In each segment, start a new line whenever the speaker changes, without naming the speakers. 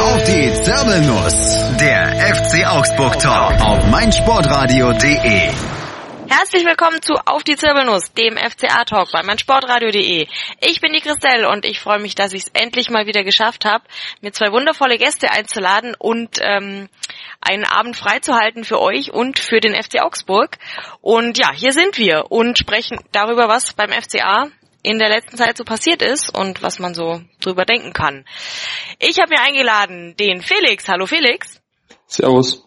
Auf die Zirbelnuss. Der FC Augsburg Talk auf meinsportradio.de.
Herzlich willkommen zu Auf die Zirbelnuss, dem FCA Talk bei meinsportradio.de. Ich bin die Christelle und ich freue mich, dass ich es endlich mal wieder geschafft habe, mir zwei wundervolle Gäste einzuladen und ähm, einen Abend freizuhalten für euch und für den FC Augsburg. Und ja, hier sind wir und sprechen darüber, was beim FCA in der letzten Zeit so passiert ist und was man so drüber denken kann. Ich habe mir eingeladen den Felix. Hallo Felix.
Servus.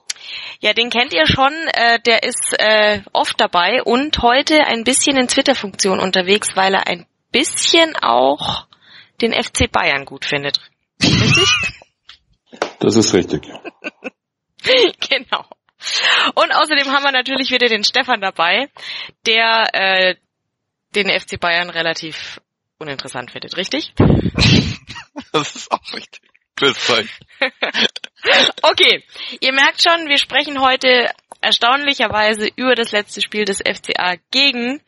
Ja, den kennt ihr schon. Äh, der ist äh, oft dabei und heute ein bisschen in Twitter-Funktion unterwegs, weil er ein bisschen auch den FC Bayern gut findet. Richtig?
Das ist richtig.
genau. Und außerdem haben wir natürlich wieder den Stefan dabei, der äh, den FC Bayern relativ uninteressant findet, richtig?
Das ist auch richtig. Grüß euch.
okay, ihr merkt schon, wir sprechen heute erstaunlicherweise über das letzte Spiel des FCA gegen,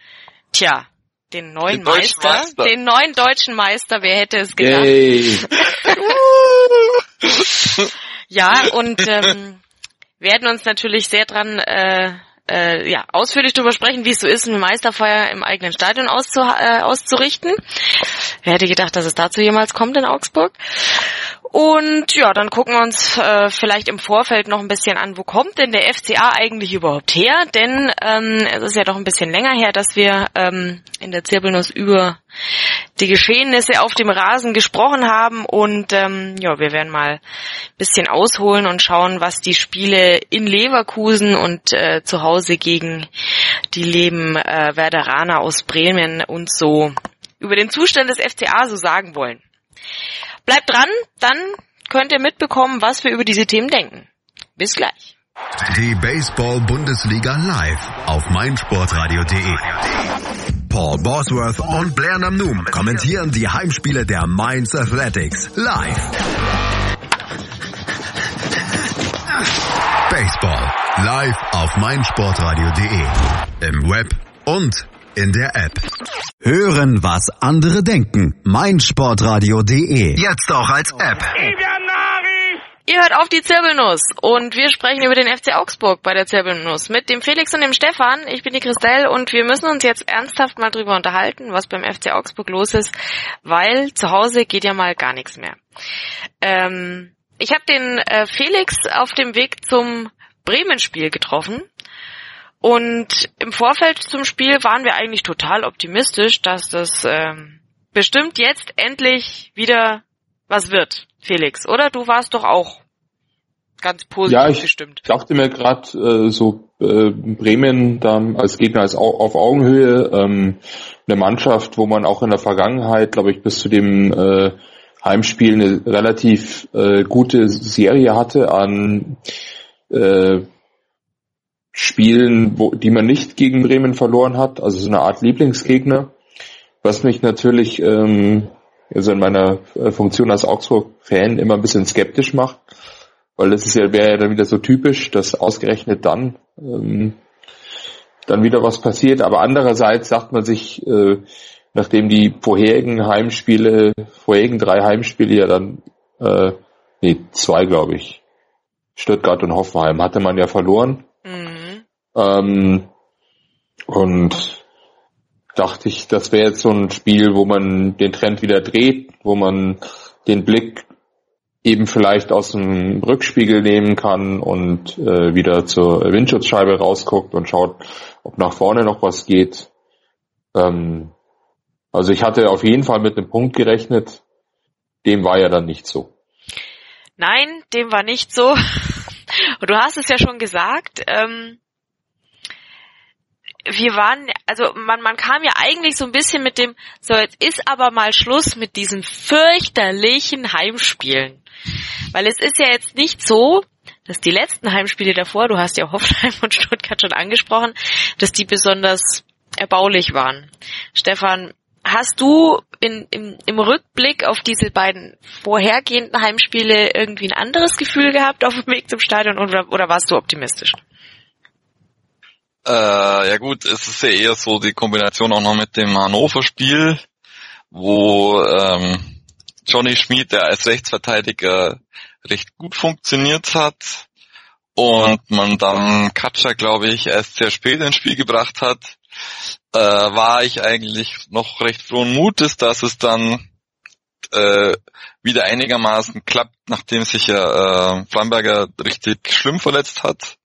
tja, den neuen
Den
Meister,
Meister.
den neuen deutschen Meister, wer hätte es gedacht? Ja, und ähm, werden uns natürlich sehr dran äh, äh, ja, ausführlich darüber sprechen, wie es so ist, eine Meisterfeier im eigenen Stadion auszu äh, auszurichten. Wer hätte gedacht, dass es dazu jemals kommt in Augsburg? Und ja, dann gucken wir uns äh, vielleicht im Vorfeld noch ein bisschen an, wo kommt denn der FCA eigentlich überhaupt her? Denn ähm, es ist ja doch ein bisschen länger her, dass wir ähm, in der Zirbelnuss über die Geschehnisse auf dem Rasen gesprochen haben. Und ähm, ja, wir werden mal ein bisschen ausholen und schauen, was die Spiele in Leverkusen und äh, zu Hause gegen die Leben äh, Werderaner aus Bremen und so über den Zustand des FCA so sagen wollen. Bleibt dran, dann könnt ihr mitbekommen, was wir über diese Themen denken. Bis gleich.
Die Baseball-Bundesliga live auf meinsportradio.de. Paul Bosworth und Blair Namnum kommentieren die Heimspiele der Mainz Athletics live. Baseball live auf meinsportradio.de. Im Web und in der App. Hören, was andere denken. meinsportradio.de. Jetzt auch als App.
Ihr hört auf die Zirbelnuss und wir sprechen über den FC Augsburg bei der Zirbelnuss mit dem Felix und dem Stefan. Ich bin die Christelle und wir müssen uns jetzt ernsthaft mal drüber unterhalten, was beim FC Augsburg los ist, weil zu Hause geht ja mal gar nichts mehr. Ähm, ich habe den äh, Felix auf dem Weg zum Bremen-Spiel getroffen und im Vorfeld zum Spiel waren wir eigentlich total optimistisch, dass das ähm, bestimmt jetzt endlich wieder was wird, Felix, oder? Du warst doch auch ganz positiv
Ja, ich
gestimmt.
dachte mir gerade äh, so äh, Bremen da als Gegner ist au auf Augenhöhe ähm, eine Mannschaft, wo man auch in der Vergangenheit, glaube ich, bis zu dem äh, Heimspiel eine relativ äh, gute Serie hatte an äh, Spielen, wo, die man nicht gegen Bremen verloren hat, also so eine Art Lieblingsgegner, was mich natürlich ähm, also in meiner äh, Funktion als Augsburg-Fan immer ein bisschen skeptisch macht, weil das ist ja wäre ja dann wieder so typisch, dass ausgerechnet dann ähm, dann wieder was passiert. Aber andererseits sagt man sich, äh, nachdem die vorherigen Heimspiele, vorherigen drei Heimspiele ja dann, äh, nee, zwei glaube ich, Stuttgart und Hoffenheim hatte man ja verloren.
Mhm.
Ähm, und dachte ich, das wäre jetzt so ein Spiel, wo man den Trend wieder dreht, wo man den Blick eben vielleicht aus dem Rückspiegel nehmen kann und äh, wieder zur Windschutzscheibe rausguckt und schaut, ob nach vorne noch was geht. Ähm, also ich hatte auf jeden Fall mit einem Punkt gerechnet, dem war ja dann nicht so.
Nein, dem war nicht so. Und du hast es ja schon gesagt. Ähm, wir waren, also man, man kam ja eigentlich so ein bisschen mit dem, so jetzt ist aber mal Schluss mit diesen fürchterlichen Heimspielen. Weil es ist ja jetzt nicht so, dass die letzten Heimspiele davor, du hast ja Hoffenheim und Stuttgart schon angesprochen, dass die besonders erbaulich waren. Stefan, hast du in, im, im Rückblick auf diese beiden vorhergehenden Heimspiele irgendwie ein anderes Gefühl gehabt auf dem Weg zum Stadion oder, oder warst du optimistisch?
Äh, ja gut, es ist ja eher so die Kombination auch noch mit dem Hannover-Spiel, wo ähm, Johnny Schmid, der als Rechtsverteidiger recht gut funktioniert hat und man dann Katscha, glaube ich, erst sehr spät ins Spiel gebracht hat, äh, war ich eigentlich noch recht frohen Mutes, dass es dann äh, wieder einigermaßen klappt, nachdem sich ja äh, Flamberger richtig schlimm verletzt hat.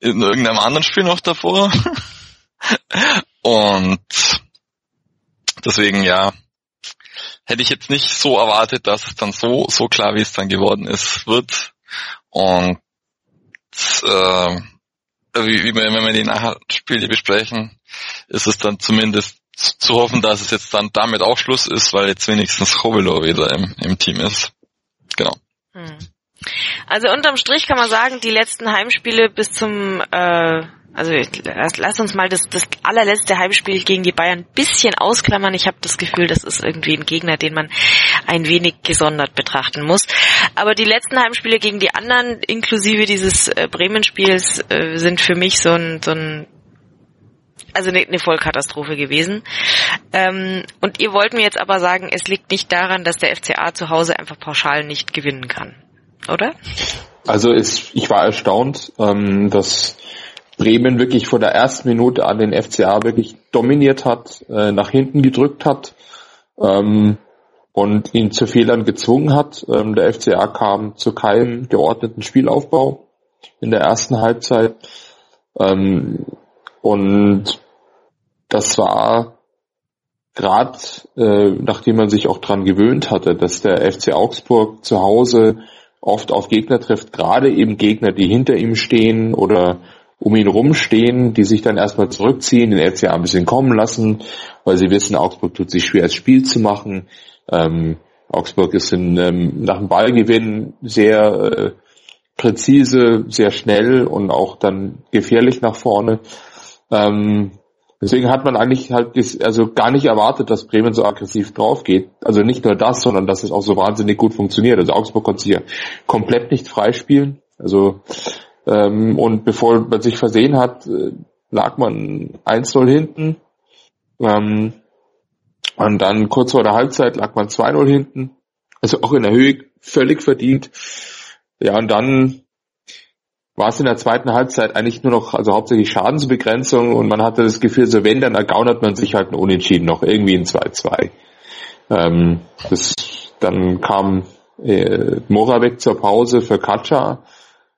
In irgendeinem anderen Spiel noch davor. und deswegen ja, hätte ich jetzt nicht so erwartet, dass es dann so, so klar, wie es dann geworden ist, wird. Und äh, wie, wie wir, wenn wir die Nachspiele besprechen, ist es dann zumindest zu hoffen, dass es jetzt dann damit auch Schluss ist, weil jetzt wenigstens Chovelo wieder im, im Team ist. Genau. Hm.
Also unterm Strich kann man sagen, die letzten Heimspiele bis zum äh, also lass, lass uns mal das, das allerletzte Heimspiel gegen die Bayern ein bisschen ausklammern. Ich habe das Gefühl, das ist irgendwie ein Gegner, den man ein wenig gesondert betrachten muss. Aber die letzten Heimspiele gegen die anderen, inklusive dieses äh, Bremen-Spiels, äh, sind für mich so ein, so ein also eine, eine Vollkatastrophe gewesen. Ähm, und ihr wollt mir jetzt aber sagen, es liegt nicht daran, dass der FCA zu Hause einfach pauschal nicht gewinnen kann, oder?
Also es, ich war erstaunt, ähm, dass Bremen wirklich vor der ersten Minute an den FCA wirklich dominiert hat, äh, nach hinten gedrückt hat ähm, und ihn zu Fehlern gezwungen hat. Ähm, der FCA kam zu keinem geordneten Spielaufbau in der ersten Halbzeit. Ähm, und das war gerade, äh, nachdem man sich auch dran gewöhnt hatte, dass der FC Augsburg zu Hause oft auf Gegner trifft, gerade eben Gegner, die hinter ihm stehen oder um ihn rumstehen, die sich dann erstmal zurückziehen, den FCA ein bisschen kommen lassen, weil sie wissen, Augsburg tut sich schwer, das Spiel zu machen. Ähm, Augsburg ist in, ähm, nach dem Ballgewinn sehr äh, präzise, sehr schnell und auch dann gefährlich nach vorne. Ähm, deswegen hat man eigentlich halt also gar nicht erwartet, dass Bremen so aggressiv drauf geht. Also nicht nur das, sondern dass es auch so wahnsinnig gut funktioniert. Also Augsburg konnte sich ja komplett nicht freispielen. Also ähm, und bevor man sich versehen hat, äh, lag man 1-0 hinten. Ähm, und dann kurz vor der Halbzeit lag man 2-0 hinten. Also auch in der Höhe völlig verdient. Ja, und dann war es in der zweiten Halbzeit eigentlich nur noch, also hauptsächlich Schadensbegrenzung und man hatte das Gefühl, so wenn, dann ergaunert man sich halt ein Unentschieden noch, irgendwie ein 2-2. Ähm, das, dann kam äh, Moravec zur Pause für Katscha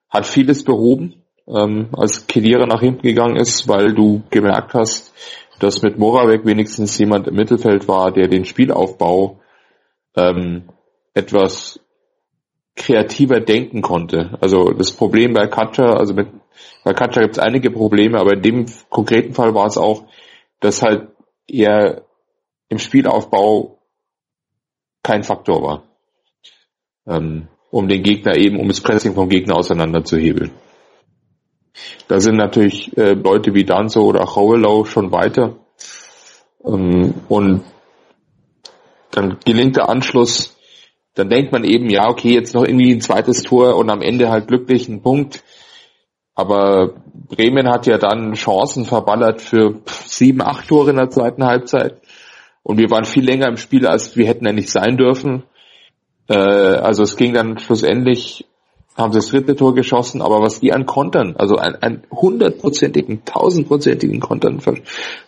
hat vieles behoben, ähm, als Kedira nach hinten gegangen ist, weil du gemerkt hast, dass mit Moravec wenigstens jemand im Mittelfeld war, der den Spielaufbau ähm, etwas kreativer denken konnte. Also das Problem bei Katja, also mit, bei Katja gibt es einige Probleme, aber in dem konkreten Fall war es auch, dass halt er im Spielaufbau kein Faktor war. Ähm, um den Gegner eben, um das Pressing vom Gegner auseinanderzuhebeln. Da sind natürlich äh, Leute wie Danzo oder Howellow schon weiter. Ähm, und dann gelingt der Anschluss, dann denkt man eben, ja, okay, jetzt noch irgendwie ein zweites Tor und am Ende halt glücklich ein Punkt. Aber Bremen hat ja dann Chancen verballert für sieben, acht Tore in der zweiten Halbzeit. Und wir waren viel länger im Spiel, als wir hätten eigentlich sein dürfen. Äh, also es ging dann schlussendlich, haben sie das dritte Tor geschossen, aber was die an Kontern, also einen hundertprozentigen, tausendprozentigen Kontern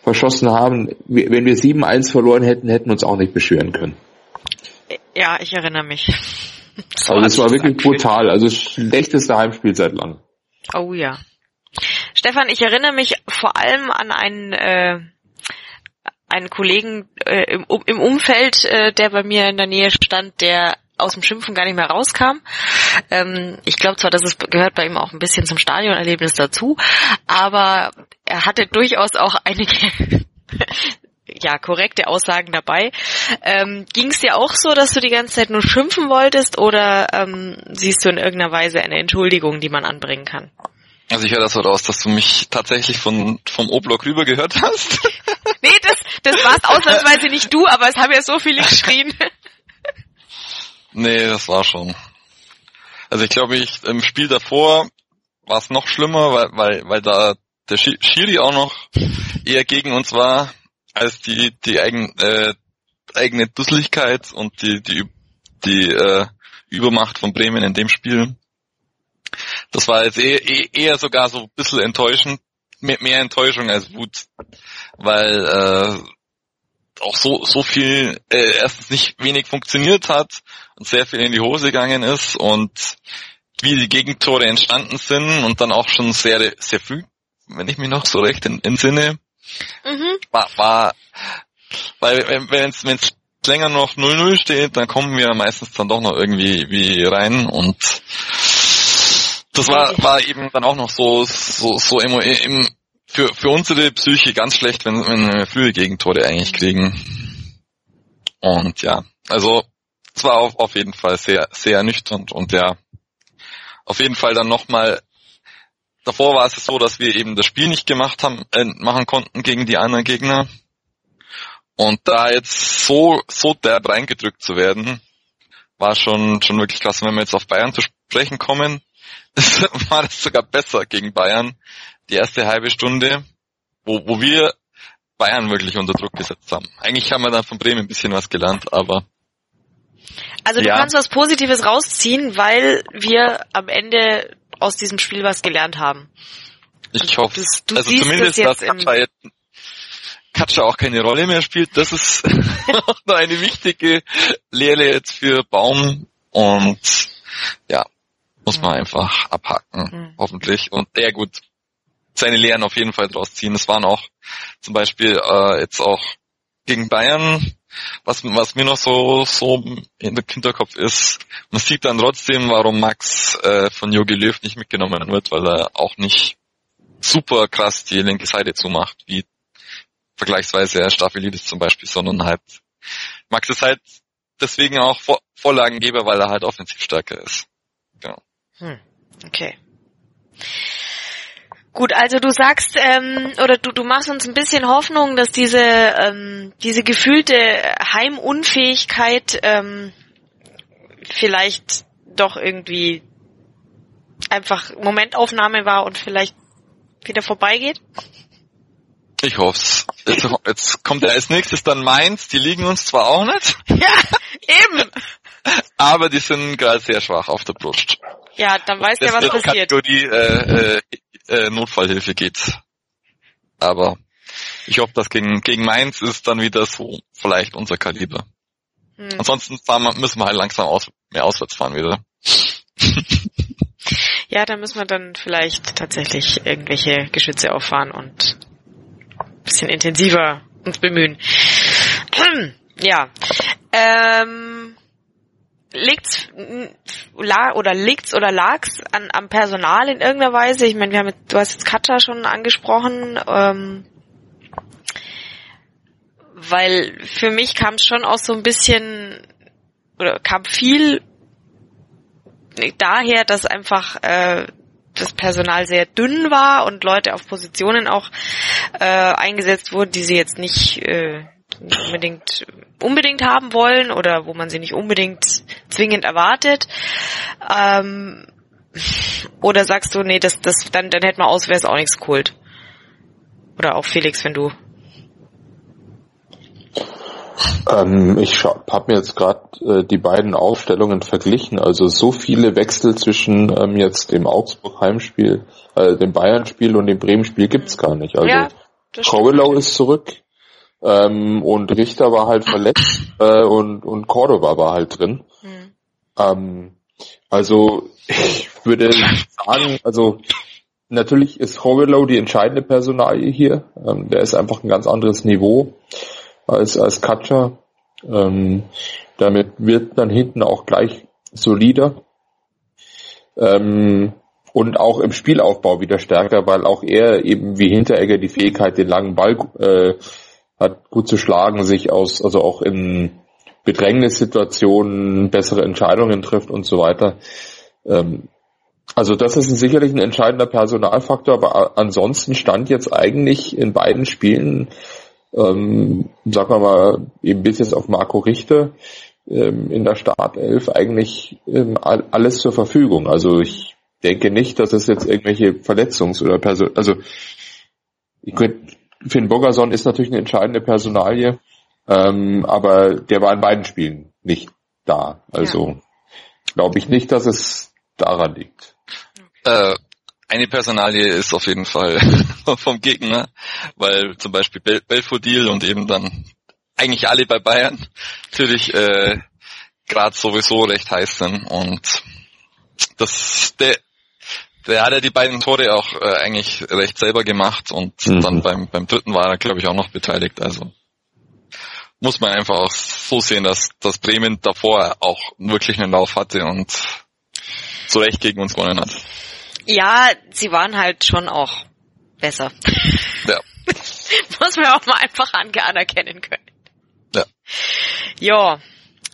verschossen haben, wenn wir 7-1 verloren hätten, hätten uns auch nicht beschweren können.
Ja, ich erinnere mich.
So also es war wirklich brutal, also das schlechteste Heimspiel seit langem.
Oh ja. Stefan, ich erinnere mich vor allem an einen äh, einen Kollegen äh, im, im Umfeld, äh, der bei mir in der Nähe stand, der aus dem Schimpfen gar nicht mehr rauskam. Ähm, ich glaube zwar, dass es gehört bei ihm auch ein bisschen zum Stadionerlebnis dazu, aber er hatte durchaus auch einige ja korrekte Aussagen dabei. Ähm, Ging es dir auch so, dass du die ganze Zeit nur schimpfen wolltest oder ähm, siehst du in irgendeiner Weise eine Entschuldigung, die man anbringen kann?
Also ich höre das so raus, dass du mich tatsächlich von vom O-Block rüber gehört hast.
nee, das, das warst ausnahmsweise nicht du, aber es haben ja so viele geschrien.
Nee, das war schon. Also ich glaube, ich im Spiel davor war es noch schlimmer, weil, weil, weil da der Schiri auch noch eher gegen uns war, als die, die eigen, äh, eigene Dusseligkeit und die, die die äh, Übermacht von Bremen in dem Spiel. Das war jetzt eher, eher sogar so ein bisschen enttäuschend, mehr, mehr Enttäuschung als Wut, weil äh, auch so so viel äh, erstens nicht wenig funktioniert hat und sehr viel in die Hose gegangen ist und wie die Gegentore entstanden sind und dann auch schon sehr sehr früh, wenn ich mich noch so recht entsinne, mhm. war, war weil wenn es wenn es länger noch 0-0 steht, dann kommen wir meistens dann doch noch irgendwie wie rein und das war war eben dann auch noch so so so im, im für, für unsere Psyche ganz schlecht, wenn, wenn wir frühe Gegentore eigentlich kriegen. Und ja, also es war auf, auf jeden Fall sehr, sehr ernüchternd und ja, auf jeden Fall dann nochmal, davor war es so, dass wir eben das Spiel nicht gemacht haben, äh, machen konnten gegen die anderen Gegner. Und da jetzt so, so derb reingedrückt zu werden, war schon, schon wirklich krass. Wenn wir jetzt auf Bayern zu sprechen kommen, war das sogar besser gegen Bayern, die erste halbe Stunde, wo, wo wir Bayern wirklich unter Druck gesetzt haben. Eigentlich haben wir dann von Bremen ein bisschen was gelernt, aber
also du ja. kannst was Positives rausziehen, weil wir am Ende aus diesem Spiel was gelernt haben.
Ich also hoffe, du, du also zumindest, das dass Katscha, jetzt, Katscha auch keine Rolle mehr spielt. Das ist noch eine wichtige Lehre jetzt für Baum und ja, muss man einfach abhaken, mhm. hoffentlich. Und ja gut, seine Lehren auf jeden Fall draus ziehen. Es waren auch zum Beispiel äh, jetzt auch gegen Bayern, was, was mir noch so, so in der Hinterkopf ist, man sieht dann trotzdem, warum Max äh, von Jogi Löw nicht mitgenommen wird, weil er auch nicht super krass die linke Seite zumacht, wie vergleichsweise Staffelidis zum Beispiel, sondern halt Max ist halt deswegen auch Vor Vorlagengeber, weil er halt offensiv stärker ist. Genau.
Hm, okay. Gut, also du sagst ähm, oder du, du machst uns ein bisschen Hoffnung, dass diese ähm, diese gefühlte Heimunfähigkeit ähm, vielleicht doch irgendwie einfach Momentaufnahme war und vielleicht wieder vorbeigeht.
Ich hoff's. Jetzt, jetzt kommt ja als nächstes dann Mainz, die liegen uns zwar auch nicht.
Ja, eben.
Aber die sind gerade sehr schwach auf der Brust.
Ja, dann weißt du ja, was passiert.
Kategorie äh, äh, äh, Notfallhilfe geht. Aber ich hoffe, dass gegen, gegen Mainz ist dann wieder so vielleicht unser Kaliber. Hm. Ansonsten wir, müssen wir halt langsam aus, mehr auswärts fahren wieder.
ja, da müssen wir dann vielleicht tatsächlich irgendwelche Geschütze auffahren und ein bisschen intensiver uns bemühen. ja. Ähm, liegt's oder liegt's oder lag's an am Personal in irgendeiner Weise? Ich meine, wir haben mit, du hast jetzt Katja schon angesprochen, ähm, weil für mich kam es schon auch so ein bisschen oder kam viel daher, dass einfach äh, das Personal sehr dünn war und Leute auf Positionen auch äh, eingesetzt wurden, die sie jetzt nicht äh, unbedingt unbedingt haben wollen oder wo man sie nicht unbedingt zwingend erwartet. Ähm, oder sagst du, nee, das, das, dann, dann hätten wir aus, wäre es auch nichts geholt. Oder auch Felix, wenn du.
Ähm, ich habe mir jetzt gerade äh, die beiden Aufstellungen verglichen. Also so viele Wechsel zwischen ähm, jetzt dem Augsburg-Heimspiel, äh, dem Bayern-Spiel und dem Bremen-Spiel gibt's gar nicht. Also ja, Crowellow ist zurück, ähm, und Richter war halt verletzt äh, und, und Cordova war halt drin. Mhm. Ähm, also ich würde sagen, also natürlich ist Horwillow die entscheidende Personalie hier. Ähm, der ist einfach ein ganz anderes Niveau als, als Katja. Ähm, damit wird dann hinten auch gleich solider. Ähm, und auch im Spielaufbau wieder stärker, weil auch er eben wie Hinteregger die Fähigkeit, den langen Ball äh, hat gut zu schlagen, sich aus, also auch in Bedrängnissituationen bessere Entscheidungen trifft und so weiter. Ähm, also das ist sicherlich ein entscheidender Personalfaktor, aber ansonsten stand jetzt eigentlich in beiden Spielen, ähm, sagen wir mal, eben bis jetzt auf Marco Richter ähm, in der Startelf eigentlich ähm, alles zur Verfügung. Also ich denke nicht, dass es jetzt irgendwelche Verletzungs- oder Person, also ich könnte Finn Bogerson ist natürlich eine entscheidende Personalie, ähm, aber der war in beiden Spielen nicht. da. Also ja. glaube ich nicht, dass es daran liegt.
Äh, eine Personalie ist auf jeden Fall vom Gegner, weil zum Beispiel Bel Belfodil und eben dann eigentlich alle bei Bayern natürlich äh, gerade sowieso recht heiß sind und das der der hat ja die beiden Tore auch äh, eigentlich recht selber gemacht und mhm. dann beim beim dritten war er glaube ich auch noch beteiligt also muss man einfach auch so sehen, dass, dass Bremen davor auch wirklich einen Lauf hatte und zu Recht gegen uns gewonnen hat.
Ja, sie waren halt schon auch besser.
Ja.
muss man auch mal einfach anerkennen können.
Ja.
Ja,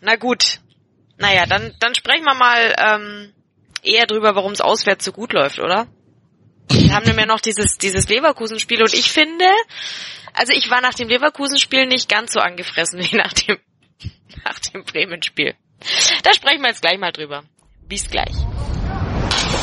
na gut. Naja, dann, dann sprechen wir mal ähm, eher drüber, warum es auswärts so gut läuft, oder? Wir haben nämlich noch dieses, dieses Leverkusen-Spiel und ich finde, also ich war nach dem Leverkusen-Spiel nicht ganz so angefressen wie nach dem, nach dem Bremen-Spiel. Da sprechen wir jetzt gleich mal drüber. Bis gleich.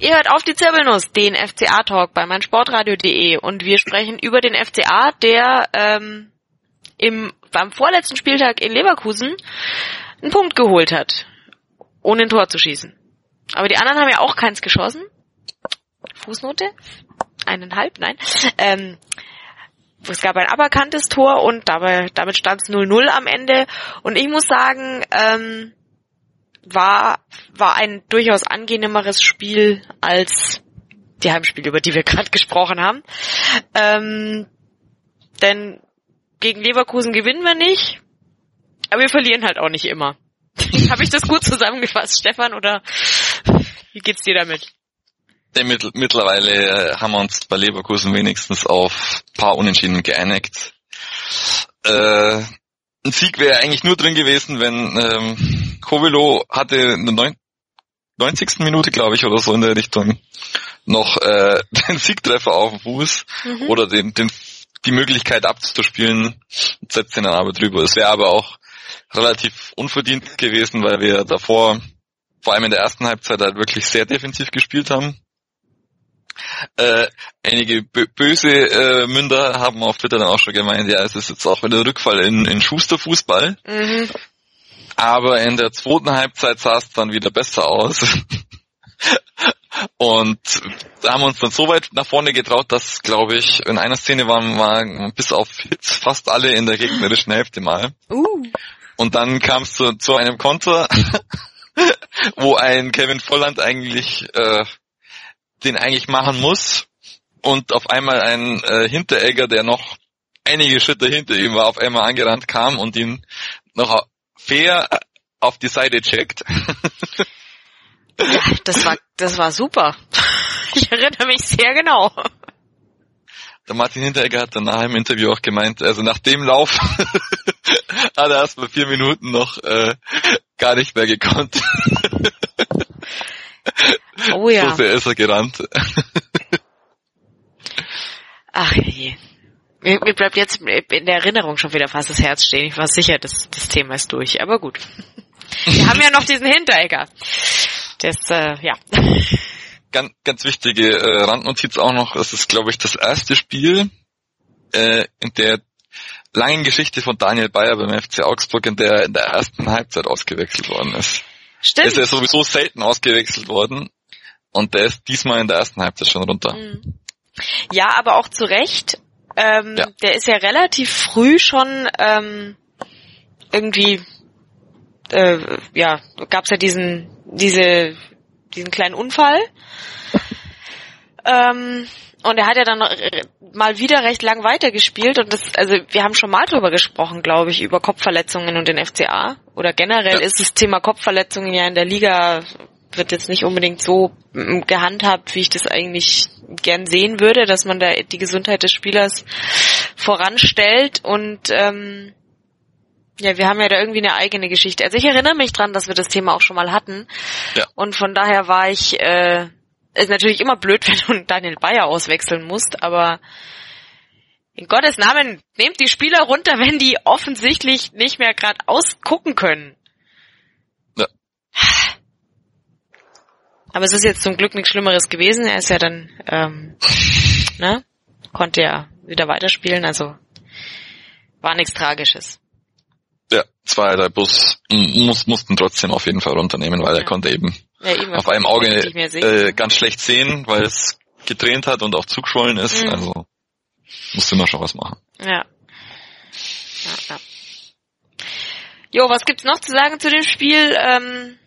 Ihr hört auf die Zirbelnuss, den FCA-Talk bei meinsportradio.de und wir sprechen über den FCA, der ähm, im, beim vorletzten Spieltag in Leverkusen einen Punkt geholt hat, ohne ein Tor zu schießen. Aber die anderen haben ja auch keins geschossen. Fußnote? Eineinhalb, nein. Ähm, es gab ein aberkanntes Tor und dabei, damit stand es 0-0 am Ende. Und ich muss sagen, ähm, war, war ein durchaus angenehmeres Spiel als die Heimspiele, über die wir gerade gesprochen haben. Ähm, denn gegen Leverkusen gewinnen wir nicht, aber wir verlieren halt auch nicht immer. Habe ich das gut zusammengefasst, Stefan, oder wie geht's dir damit?
Mittlerweile äh, haben wir uns bei Leverkusen wenigstens auf paar Unentschieden geeinigt. Äh, ein Sieg wäre eigentlich nur drin gewesen, wenn ähm, Kovilo hatte in der 90. Minute, glaube ich, oder so in der Richtung noch äh, den Siegtreffer auf dem Fuß mhm. oder den, den, die Möglichkeit abzuspielen und setzt den dann aber drüber. Es wäre aber auch relativ unverdient gewesen, weil wir davor, vor allem in der ersten Halbzeit, halt wirklich sehr defensiv gespielt haben. Äh, einige böse äh, Münder haben auf Twitter dann auch schon gemeint, ja, es ist jetzt auch wieder Rückfall in, in Schusterfußball. Mhm. Aber in der zweiten Halbzeit sah es dann wieder besser aus. Und da haben wir uns dann so weit nach vorne getraut, dass, glaube ich, in einer Szene waren wir bis auf Hits fast alle in der gegnerischen Hälfte mal. Uh. Und dann kam es zu, zu einem Konter, wo ein Kevin Volland eigentlich äh, den eigentlich machen muss und auf einmal ein äh, Hinteregger, der noch einige Schritte hinter ihm war, auf einmal angerannt kam und ihn noch fair auf die Seite checkt.
ja, das war, das war super. Ich erinnere mich sehr genau.
Der Martin Hinteregger hat danach im Interview auch gemeint, also nach dem Lauf hat er erst mal vier Minuten noch äh, gar nicht mehr gekonnt.
Oh ja.
So sehr ist er gerannt.
Ach je. Mir, mir bleibt jetzt in der Erinnerung schon wieder fast das Herz stehen. Ich war sicher, das, das Thema ist durch. Aber gut. Wir haben ja noch diesen Hinteregger. Das, äh, ja.
Ganz, ganz wichtige äh, Randnotiz auch noch. Es ist, glaube ich, das erste Spiel äh, in der langen Geschichte von Daniel Bayer beim FC Augsburg, in der in der ersten Halbzeit ausgewechselt worden ist.
Stimmt.
Ist er sowieso selten ausgewechselt worden und der ist diesmal in der ersten Halbzeit schon runter.
Mhm. Ja, aber auch zu Recht. Ähm, ja. Der ist ja relativ früh schon ähm, irgendwie, äh, ja, gab's ja diesen, diese, diesen kleinen Unfall. Ähm, und er hat ja dann mal wieder recht lang weitergespielt und das, also wir haben schon mal drüber gesprochen, glaube ich, über Kopfverletzungen und den FCA. Oder generell ja. ist das Thema Kopfverletzungen ja in der Liga wird jetzt nicht unbedingt so mm, gehandhabt, wie ich das eigentlich gern sehen würde, dass man da die Gesundheit des Spielers voranstellt und ähm, ja, wir haben ja da irgendwie eine eigene Geschichte. Also ich erinnere mich dran, dass wir das Thema auch schon mal hatten. Ja. Und von daher war ich, äh, ist natürlich immer blöd, wenn du Daniel Bayer auswechseln musst, aber in Gottes Namen nehmt die Spieler runter, wenn die offensichtlich nicht mehr gerade ausgucken können. Ja. Aber es ist jetzt zum Glück nichts Schlimmeres gewesen. Er ist ja dann, ähm, ne, konnte ja wieder weiterspielen, also war nichts Tragisches.
Ja, zwei, drei Bus muss, mussten trotzdem auf jeden Fall runternehmen, weil ja. er konnte eben, ja, eben auf einem Auge äh, ganz schlecht sehen, weil es getränt hat und auch zugeschwollen ist. Mhm. Also musste immer schon was machen.
Ja. ja, ja. Jo, was gibt's noch zu sagen zu dem Spiel? Ähm,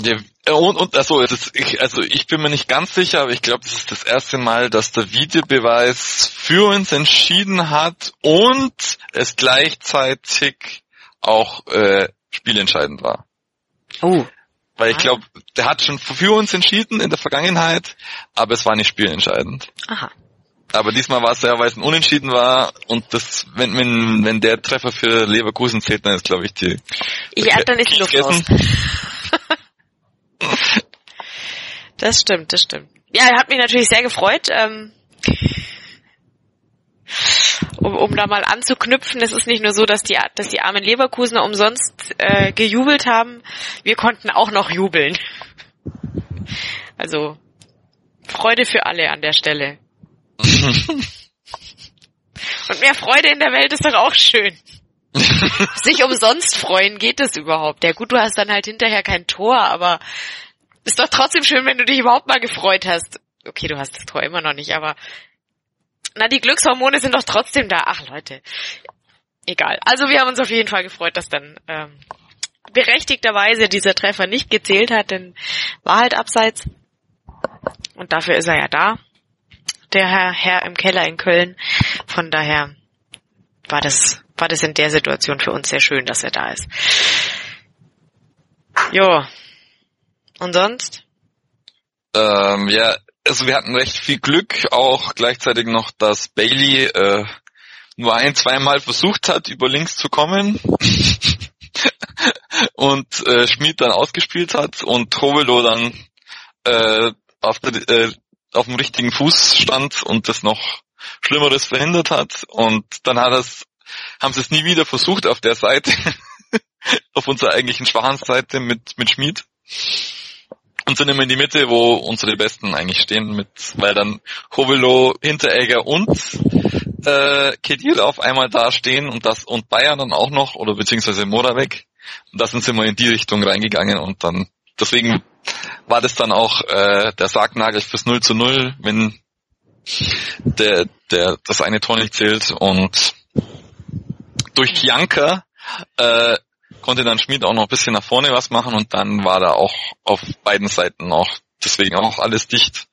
ja, und, und also, das, ich, also ich bin mir nicht ganz sicher, aber ich glaube, das ist das erste Mal, dass der Videobeweis für uns entschieden hat und es gleichzeitig auch äh, spielentscheidend war. Oh. Weil ich glaube, der hat schon für uns entschieden in der Vergangenheit, aber es war nicht spielentscheidend. Aha. Aber diesmal war es ja, weil es ein Unentschieden war und das, wenn, wenn, wenn der Treffer für Leverkusen zählt, dann ist glaube ich die.
Ja, dann ist die Luft raus. Das stimmt, das stimmt. Ja, hat mich natürlich sehr gefreut. Ähm, um, um da mal anzuknüpfen, es ist nicht nur so, dass die, dass die armen Leverkusener umsonst äh, gejubelt haben, wir konnten auch noch jubeln. Also Freude für alle an der Stelle. Und mehr Freude in der Welt ist doch auch schön. Sich umsonst freuen, geht das überhaupt? Ja gut, du hast dann halt hinterher kein Tor, aber ist doch trotzdem schön, wenn du dich überhaupt mal gefreut hast. Okay, du hast das Tor immer noch nicht, aber na, die Glückshormone sind doch trotzdem da. Ach Leute, egal. Also wir haben uns auf jeden Fall gefreut, dass dann ähm, berechtigterweise dieser Treffer nicht gezählt hat, denn war halt abseits. Und dafür ist er ja da, der Herr, Herr im Keller in Köln. Von daher war das, war das in der Situation für uns sehr schön, dass er da ist. Jo. Und sonst?
Ähm, ja, also wir hatten recht viel Glück, auch gleichzeitig noch, dass Bailey äh, nur ein, zweimal versucht hat, über links zu kommen und äh, Schmid dann ausgespielt hat und Tovelo dann äh, auf, der, äh, auf dem richtigen Fuß stand und das noch Schlimmeres verhindert hat und dann hat es, haben sie es nie wieder versucht auf der Seite, auf unserer eigentlichen schwachen Seite mit, mit Schmid und sind immer in die Mitte, wo unsere Besten eigentlich stehen, mit, weil dann Hovelo, Hinteregger und äh, Kedira auf einmal da stehen und das und Bayern dann auch noch oder beziehungsweise Moravec. Und da sind sie mal in die Richtung reingegangen und dann deswegen war das dann auch äh, der Sargnagel fürs 0 zu 0, wenn der, der das eine Tor nicht zählt und durch Kianka äh, konnte dann Schmid auch noch ein bisschen nach vorne was machen und dann war da auch auf beiden Seiten auch deswegen auch alles dicht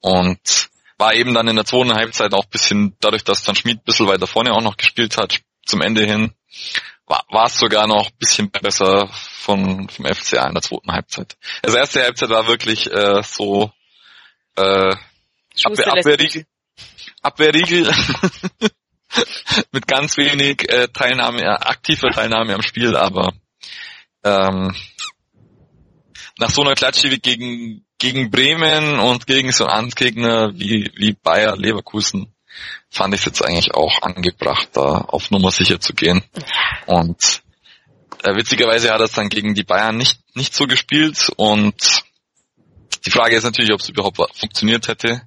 und war eben dann in der zweiten Halbzeit auch ein bisschen, dadurch, dass dann Schmid ein bisschen weiter vorne auch noch gespielt hat, zum Ende hin, war, war es sogar noch ein bisschen besser von, vom FCA in der zweiten Halbzeit. Also erste Halbzeit war wirklich äh, so äh, Abwehr, Abwehrriegel. Abwehrriegel. mit ganz wenig äh, Teilnahme, aktiver Teilnahme am Spiel, aber ähm, nach so einer Klatsche wie gegen, gegen Bremen und gegen so einen Amtsgegner wie, wie Bayer Leverkusen fand ich es jetzt eigentlich auch angebracht, da auf Nummer sicher zu gehen. Und äh, witzigerweise hat er es dann gegen die Bayern nicht, nicht so gespielt und die Frage ist natürlich, ob es überhaupt funktioniert hätte.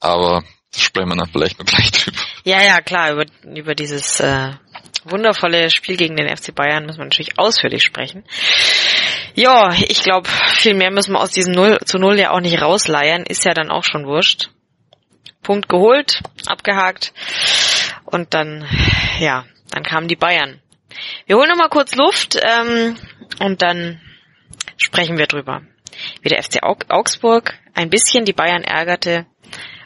Aber sprechen wir dann vielleicht noch gleich drüber.
Ja, ja, klar, über, über dieses äh, wundervolle Spiel gegen den FC Bayern müssen wir natürlich ausführlich sprechen. Ja, ich glaube, viel mehr müssen wir aus diesem 0 zu 0 ja auch nicht rausleiern, ist ja dann auch schon wurscht. Punkt geholt, abgehakt und dann, ja, dann kamen die Bayern. Wir holen nochmal kurz Luft ähm, und dann sprechen wir drüber. Wie der FC Augsburg ein bisschen die Bayern ärgerte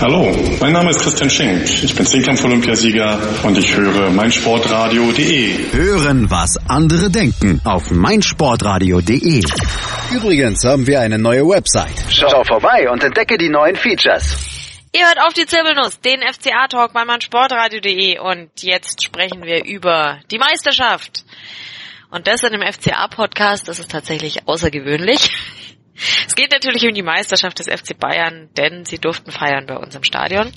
Hallo, mein Name ist Christian Schenk. Ich bin Zehnkampf-Olympiasieger und ich höre meinsportradio.de.
Hören, was andere denken auf meinsportradio.de. Übrigens haben wir eine neue Website. Schau vorbei und entdecke die neuen Features.
Ihr hört auf die Zirbelnuss, den FCA-Talk bei meinsportradio.de und jetzt sprechen wir über die Meisterschaft. Und das in dem FCA-Podcast, das ist tatsächlich außergewöhnlich. Es geht natürlich um die Meisterschaft des FC Bayern, denn sie durften feiern bei uns im Stadion.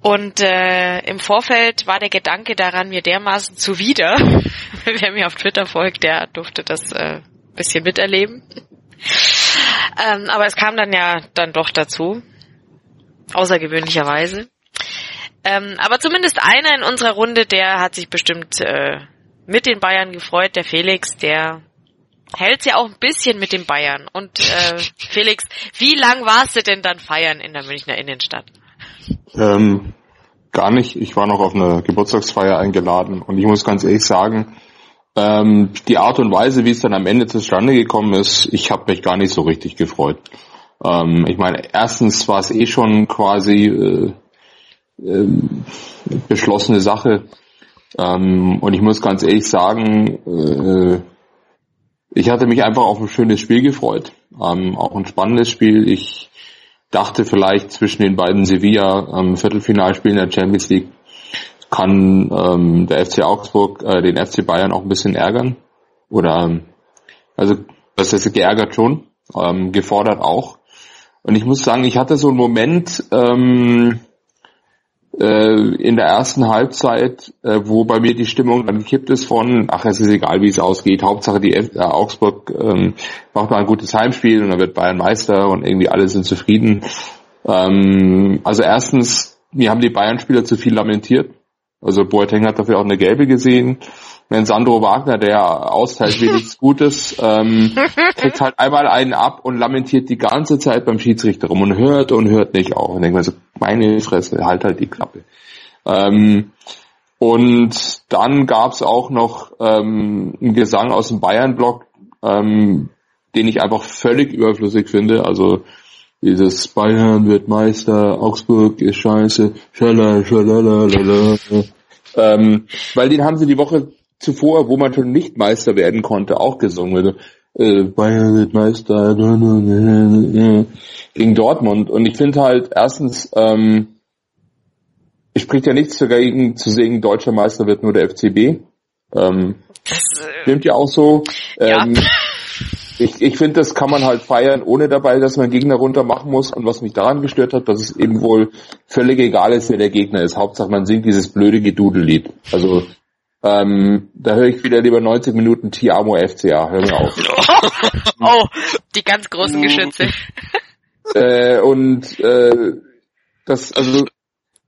Und äh, im Vorfeld war der Gedanke daran mir dermaßen zuwider. Wer mir auf Twitter folgt, der durfte das äh, bisschen miterleben. ähm, aber es kam dann ja dann doch dazu, außergewöhnlicherweise. Ähm, aber zumindest einer in unserer Runde, der hat sich bestimmt äh, mit den Bayern gefreut, der Felix, der hält ja auch ein bisschen mit den Bayern. Und äh, Felix, wie lang warst du denn dann feiern in der Münchner Innenstadt?
Ähm, gar nicht. Ich war noch auf eine Geburtstagsfeier eingeladen und ich muss ganz ehrlich sagen, ähm, die Art und Weise, wie es dann am Ende zustande gekommen ist, ich habe mich gar nicht so richtig gefreut. Ähm, ich meine, erstens war es eh schon quasi äh, äh, beschlossene Sache. Ähm, und ich muss ganz ehrlich sagen, äh, ich hatte mich einfach auf ein schönes Spiel gefreut. Ähm, auch ein spannendes Spiel. Ich dachte vielleicht zwischen den beiden Sevilla ähm, Viertelfinalspielen der Champions League kann ähm, der FC Augsburg äh, den FC Bayern auch ein bisschen ärgern. Oder ähm, also das ist geärgert schon, ähm, gefordert auch. Und ich muss sagen, ich hatte so einen Moment, ähm, äh, in der ersten Halbzeit, äh, wo bei mir die Stimmung dann gekippt ist von, ach, es ist egal, wie es ausgeht, Hauptsache die F äh, Augsburg ähm, macht mal ein gutes Heimspiel und dann wird Bayern Meister und irgendwie alle sind zufrieden. Ähm, also erstens, mir haben die Bayern-Spieler zu viel lamentiert. Also Boateng hat dafür auch eine gelbe gesehen wenn Sandro Wagner, der austeilt wie nichts Gutes, ähm, kriegt halt einmal einen ab und lamentiert die ganze Zeit beim Schiedsrichter rum und hört und hört nicht auf. Und denkt man so, meine Fresse, halt halt die Klappe. Ähm, und dann gab's auch noch ähm, einen Gesang aus dem Bayern-Block, ähm, den ich einfach völlig überflüssig finde. Also dieses Bayern wird Meister, Augsburg ist scheiße, schalala, schalala, ähm, weil den haben sie die Woche zuvor, wo man schon nicht Meister werden konnte, auch gesungen. Also, äh, Bayern wird Meister gegen Dortmund. Und ich finde halt erstens, ähm, es spricht ja nichts dagegen zu singen, deutscher Meister wird nur der FCB. Ähm, das äh, stimmt ja auch so. Ähm, ja. Ich, ich finde, das kann man halt feiern, ohne dabei, dass man Gegner runter machen muss. Und was mich daran gestört hat, dass es eben wohl völlig egal ist, wer der Gegner ist. Hauptsache, man singt dieses blöde Gedudellied. Also ähm, da höre ich wieder lieber 90 Minuten Tiamo FCA. Hör mir auf.
oh, die ganz großen Geschütze.
äh, und äh, das, also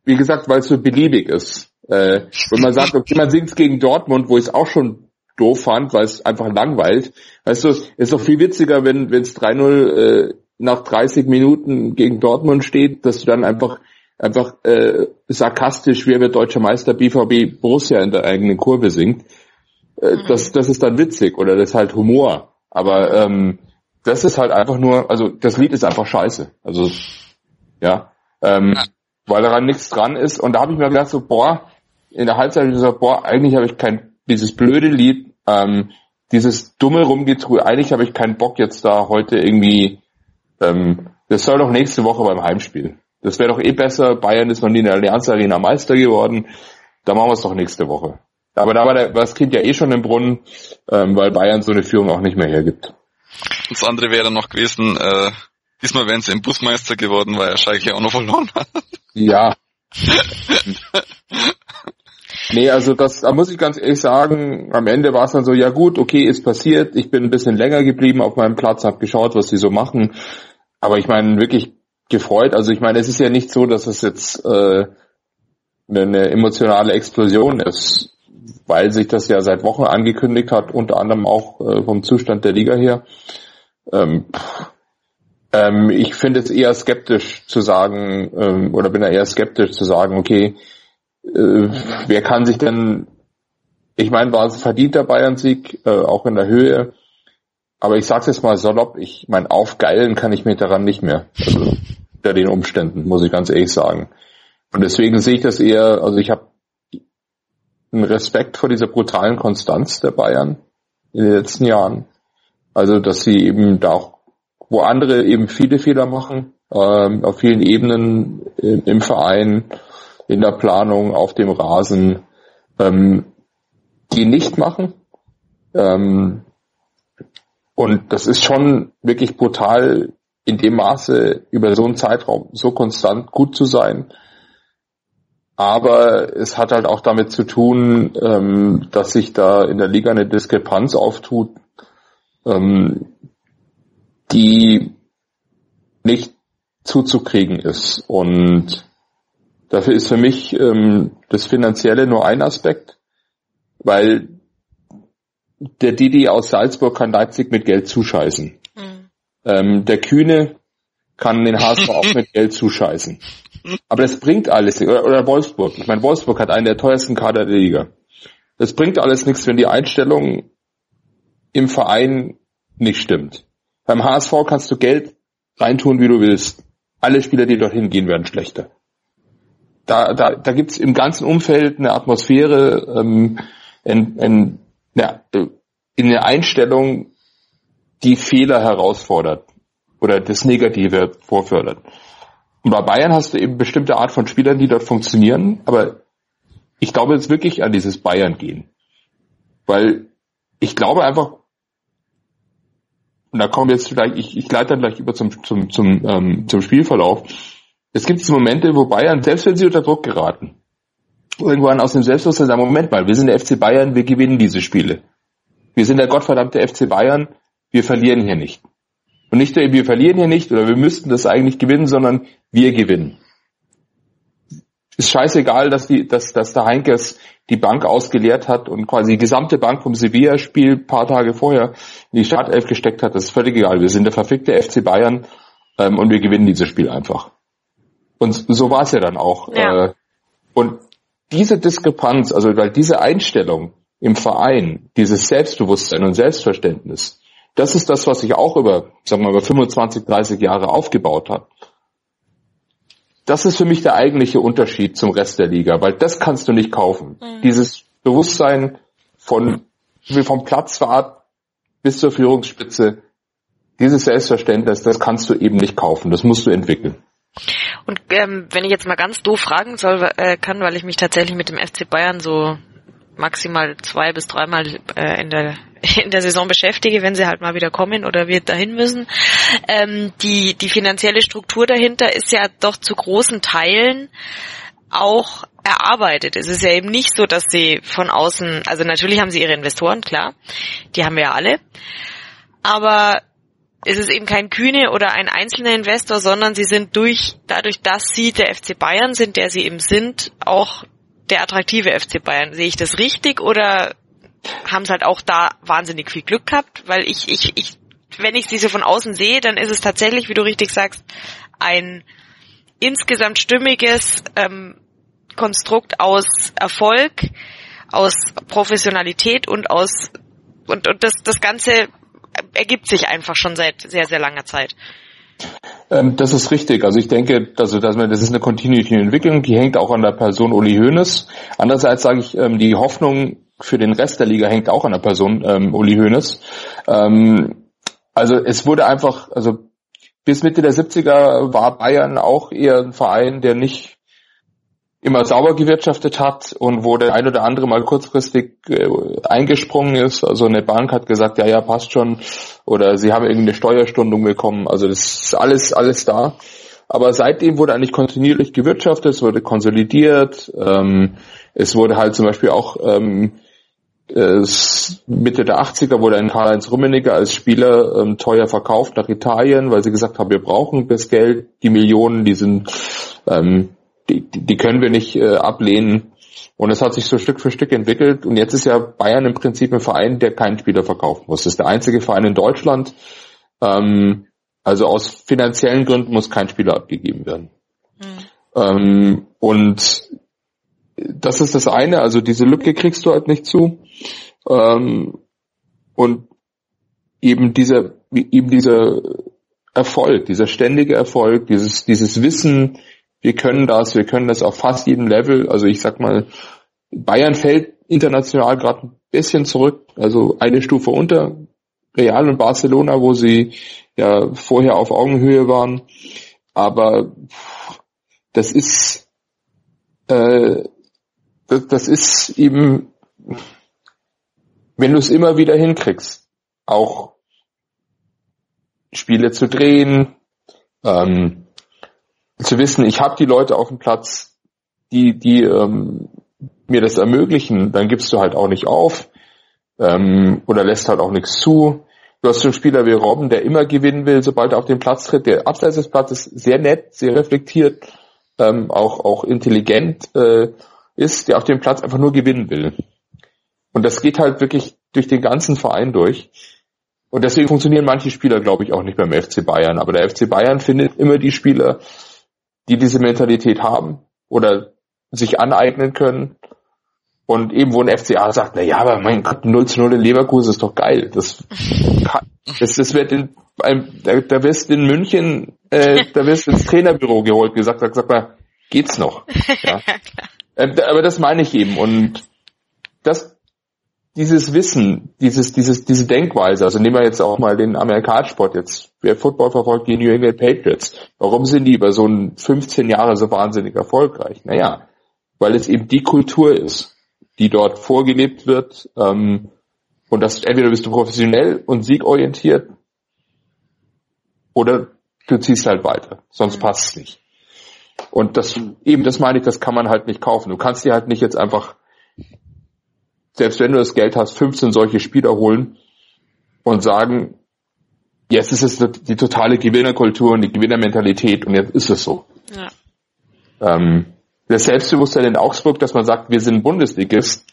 wie gesagt, weil es so beliebig ist. Äh, wenn man sagt, okay, man singt gegen Dortmund, wo ich es auch schon doof fand, weil es einfach langweilt. Weißt du, ist doch viel witziger, wenn es 3-0 äh, nach 30 Minuten gegen Dortmund steht, dass du dann einfach einfach äh, sarkastisch, wer wird deutscher Meister BVB Borussia in der eigenen Kurve singt. Äh, mhm. das, das ist dann witzig oder das ist halt Humor. Aber ähm, das ist halt einfach nur, also das Lied ist einfach scheiße. Also ja, ähm, weil daran nichts dran ist. Und da habe ich mir gedacht, so, boah, in der Halbzeit habe ich gesagt, boah, eigentlich habe ich kein, dieses blöde Lied, ähm, dieses dumme Rumgetrue, eigentlich habe ich keinen Bock jetzt da heute irgendwie, ähm, das soll doch nächste Woche beim Heimspiel. Das wäre doch eh besser. Bayern ist noch nie in der Allianz Arena Meister geworden. Da machen wir es doch nächste Woche. Aber da war, das Kind ja eh schon im Brunnen, ähm, weil Bayern so eine Führung auch nicht mehr hergibt.
Das andere wäre noch gewesen, äh, Diesmal wären sie im Busmeister geworden, weil er Schalke auch noch verloren hat.
Ja. nee, also das, da muss ich ganz ehrlich sagen, am Ende war es dann so, ja gut, okay, ist passiert, ich bin ein bisschen länger geblieben auf meinem Platz, habe geschaut, was sie so machen. Aber ich meine, wirklich gefreut. Also ich meine, es ist ja nicht so, dass es jetzt äh, eine emotionale Explosion ist, weil sich das ja seit Wochen angekündigt hat, unter anderem auch äh, vom Zustand der Liga her. Ähm, ähm, ich finde es eher skeptisch zu sagen, ähm, oder bin da eher skeptisch zu sagen, okay, äh, wer kann sich denn, ich meine, war es verdient der Bayern-Sieg, äh, auch in der Höhe, aber ich sag's jetzt mal salopp, ich mein, aufgeilen kann ich mir daran nicht mehr. Also, unter den Umständen, muss ich ganz ehrlich sagen. Und deswegen sehe ich das eher, also ich habe einen Respekt vor dieser brutalen Konstanz der Bayern in den letzten Jahren. Also, dass sie eben da auch, wo andere eben viele Fehler machen, ähm, auf vielen Ebenen im, im Verein, in der Planung, auf dem Rasen, ähm, die nicht machen. Ähm, und das ist schon wirklich brutal, in dem Maße über so einen Zeitraum so konstant gut zu sein. Aber es hat halt auch damit zu tun, ähm, dass sich da in der Liga eine Diskrepanz auftut, ähm, die nicht zuzukriegen ist. Und dafür ist für mich ähm, das Finanzielle nur ein Aspekt, weil der Didi aus Salzburg kann Leipzig mit Geld zuscheißen. Ähm, der Kühne kann den HSV auch mit Geld zuscheißen. Aber das bringt alles, oder, oder Wolfsburg. Ich meine, Wolfsburg hat einen der teuersten Kader der Liga. Das bringt alles nichts, wenn die Einstellung im Verein nicht stimmt. Beim HSV kannst du Geld reintun, wie du willst. Alle Spieler, die dorthin gehen, werden schlechter. Da, da, da gibt's im ganzen Umfeld eine Atmosphäre, ähm, ein, ein ja, in der Einstellung die Fehler herausfordert oder das Negative vorfördert. Und bei Bayern hast du eben bestimmte Art von Spielern, die dort funktionieren, aber ich glaube jetzt wirklich an dieses Bayern gehen. Weil ich glaube einfach, und da kommen wir jetzt vielleicht, ich, ich leite dann gleich über zum, zum, zum, ähm, zum Spielverlauf. Es gibt Momente, wo Bayern, selbst wenn sie unter Druck geraten, irgendwann aus dem Selbstbewusstsein sagen, Moment mal, wir sind der FC Bayern, wir gewinnen diese Spiele. Wir sind der gottverdammte FC Bayern, wir verlieren hier nicht. Und nicht nur, wir verlieren hier nicht oder wir müssten das eigentlich gewinnen, sondern wir gewinnen. Ist scheißegal, dass die, dass, dass der Heinkes die Bank ausgeleert hat und quasi die gesamte Bank vom Sevilla-Spiel paar Tage vorher in die Startelf gesteckt hat. Das ist völlig egal. Wir sind der verfickte FC Bayern ähm, und wir gewinnen dieses Spiel einfach. Und so war es ja dann auch. Ja. Äh, und diese Diskrepanz, also weil diese Einstellung im Verein, dieses Selbstbewusstsein und Selbstverständnis, das ist das, was sich auch über, sagen wir mal, über 25, 30 Jahre aufgebaut hat. Das ist für mich der eigentliche Unterschied zum Rest der Liga, weil das kannst du nicht kaufen. Mhm. Dieses Bewusstsein von, wie vom Platzwart bis zur Führungsspitze, dieses Selbstverständnis, das kannst du eben nicht kaufen. Das musst du entwickeln.
Und ähm, wenn ich jetzt mal ganz doof fragen soll, äh, kann, weil ich mich tatsächlich mit dem FC Bayern so maximal zwei bis dreimal äh, in der in der Saison beschäftige, wenn sie halt mal wieder kommen oder wir dahin müssen. Ähm, die die finanzielle Struktur dahinter ist ja doch zu großen Teilen auch erarbeitet. Es ist ja eben nicht so, dass sie von außen, also natürlich haben sie ihre Investoren, klar, die haben wir ja alle, aber ist es eben kein Kühne oder ein einzelner Investor, sondern sie sind durch, dadurch, dass sie der FC Bayern sind, der sie eben sind, auch der attraktive FC Bayern. Sehe ich das richtig oder haben es halt auch da wahnsinnig viel Glück gehabt? Weil ich, ich, ich, wenn ich sie so von außen sehe, dann ist es tatsächlich, wie du richtig sagst, ein insgesamt stimmiges ähm, Konstrukt aus Erfolg, aus Professionalität und aus und, und das, das Ganze ergibt sich einfach schon seit sehr, sehr langer Zeit.
Ähm, das ist richtig. Also ich denke, also das ist eine kontinuierliche Entwicklung, die hängt auch an der Person Uli Hoeneß. Andererseits sage ich, ähm, die Hoffnung für den Rest der Liga hängt auch an der Person ähm, Uli Hoeneß. also es wurde einfach, also bis Mitte der 70er war Bayern auch eher ein Verein, der nicht immer sauber gewirtschaftet hat und wo der ein oder andere mal kurzfristig äh, eingesprungen ist. Also eine Bank hat gesagt, ja, ja, passt schon. Oder sie haben irgendeine Steuerstundung bekommen. Also das ist alles, alles da. Aber seitdem wurde eigentlich kontinuierlich gewirtschaftet, es wurde konsolidiert. Ähm, es wurde halt zum Beispiel auch ähm, Mitte der 80er wurde ein Karl-Heinz Rummenigge als Spieler ähm, teuer verkauft nach Italien, weil sie gesagt haben, wir brauchen das Geld, die Millionen, die sind ähm, die, die können wir nicht äh, ablehnen. Und es hat sich so Stück für Stück entwickelt. Und jetzt ist ja Bayern im Prinzip ein Verein, der keinen Spieler verkaufen muss. Das ist der einzige Verein in Deutschland. Ähm, also aus finanziellen Gründen muss kein Spieler abgegeben werden. Mhm. Ähm, und das ist das eine. Also diese Lücke kriegst du halt nicht zu. Ähm, und eben dieser, eben dieser Erfolg, dieser ständige Erfolg, dieses, dieses Wissen, wir können das, wir können das auf fast jedem Level. Also ich sag mal, Bayern fällt international gerade ein bisschen zurück, also eine Stufe unter Real und Barcelona, wo sie ja vorher auf Augenhöhe waren. Aber das ist äh, das, das ist eben, wenn du es immer wieder hinkriegst, auch Spiele zu drehen, ähm, zu wissen, ich habe die Leute auf dem Platz, die, die ähm, mir das ermöglichen, dann gibst du halt auch nicht auf ähm, oder lässt halt auch nichts zu. Du hast so einen Spieler wie Robben, der immer gewinnen will, sobald er auf den Platz tritt, der abseits des Platzes sehr nett, sehr reflektiert, ähm, auch, auch intelligent äh, ist, der auf dem Platz einfach nur gewinnen will. Und das geht halt wirklich durch den ganzen Verein durch. Und deswegen funktionieren manche Spieler, glaube ich, auch nicht beim FC Bayern. Aber der FC Bayern findet immer die Spieler, die diese Mentalität haben oder sich aneignen können. Und eben wo ein FCA sagt, na ja, aber mein Gott, 0 zu 0 in Leverkusen ist doch geil. Das, das, das wird in, da, da wirst in München, äh, da wirst ins Trainerbüro geholt, gesagt, sag, sag mal, geht's noch? Ja. Äh, aber das meine ich eben. Und das, dieses Wissen, dieses, dieses, diese Denkweise, also nehmen wir jetzt auch mal den Amerikansport jetzt. Wer Football verfolgt, die New England Patriots. Warum sind die über so ein 15 Jahre so wahnsinnig erfolgreich? Naja, weil es eben die Kultur ist, die dort vorgelebt wird, ähm, und das entweder bist du professionell und siegorientiert oder du ziehst halt weiter, sonst mhm. passt es nicht. Und das, eben das meine ich, das kann man halt nicht kaufen. Du kannst dir halt nicht jetzt einfach selbst wenn du das Geld hast, 15 solche Spieler holen und sagen, jetzt ist es die totale Gewinnerkultur und die Gewinnermentalität und jetzt ist es so. Ja. Ähm, das Selbstbewusstsein in Augsburg, dass man sagt, wir sind Bundesligist,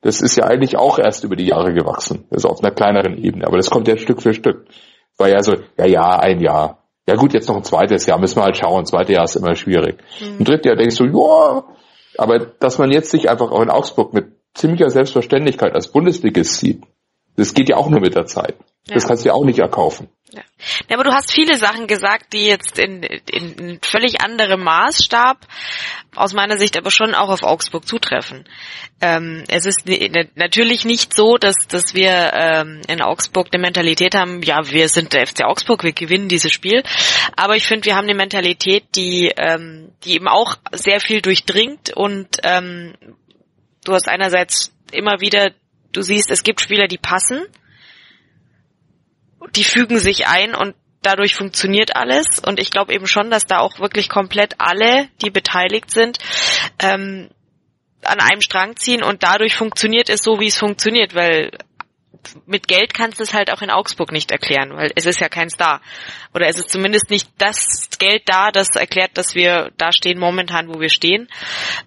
das ist ja eigentlich auch erst über die Jahre gewachsen. Das ist auf einer kleineren Ebene, aber das kommt ja Stück für Stück. War ja so, ja, ja, ein Jahr. Ja gut, jetzt noch ein zweites Jahr, müssen wir halt schauen. Zweites Jahr ist immer schwierig. Mhm. Ein drittes Jahr denkst du, ja, aber dass man jetzt sich einfach auch in Augsburg mit ziemlicher Selbstverständlichkeit als Bundesligist sieht. Das geht ja auch nur mit der Zeit. Ja. Das kannst du ja auch nicht erkaufen.
Ja. ja. aber du hast viele Sachen gesagt, die jetzt in, in, in völlig anderem Maßstab aus meiner Sicht aber schon auch auf Augsburg zutreffen. Ähm, es ist natürlich nicht so, dass, dass wir ähm, in Augsburg eine Mentalität haben, ja, wir sind der FC Augsburg, wir gewinnen dieses Spiel. Aber ich finde, wir haben eine Mentalität, die, ähm, die eben auch sehr viel durchdringt und ähm, du hast einerseits immer wieder, du siehst, es gibt Spieler, die passen, die fügen sich ein und dadurch funktioniert alles. Und ich glaube eben schon, dass da auch wirklich komplett alle, die beteiligt sind, ähm, an einem Strang ziehen und dadurch funktioniert es so, wie es funktioniert, weil mit Geld kannst du es halt auch in Augsburg nicht erklären, weil es ist ja kein Star. Oder es ist zumindest nicht das Geld da, das erklärt, dass wir da stehen momentan, wo wir stehen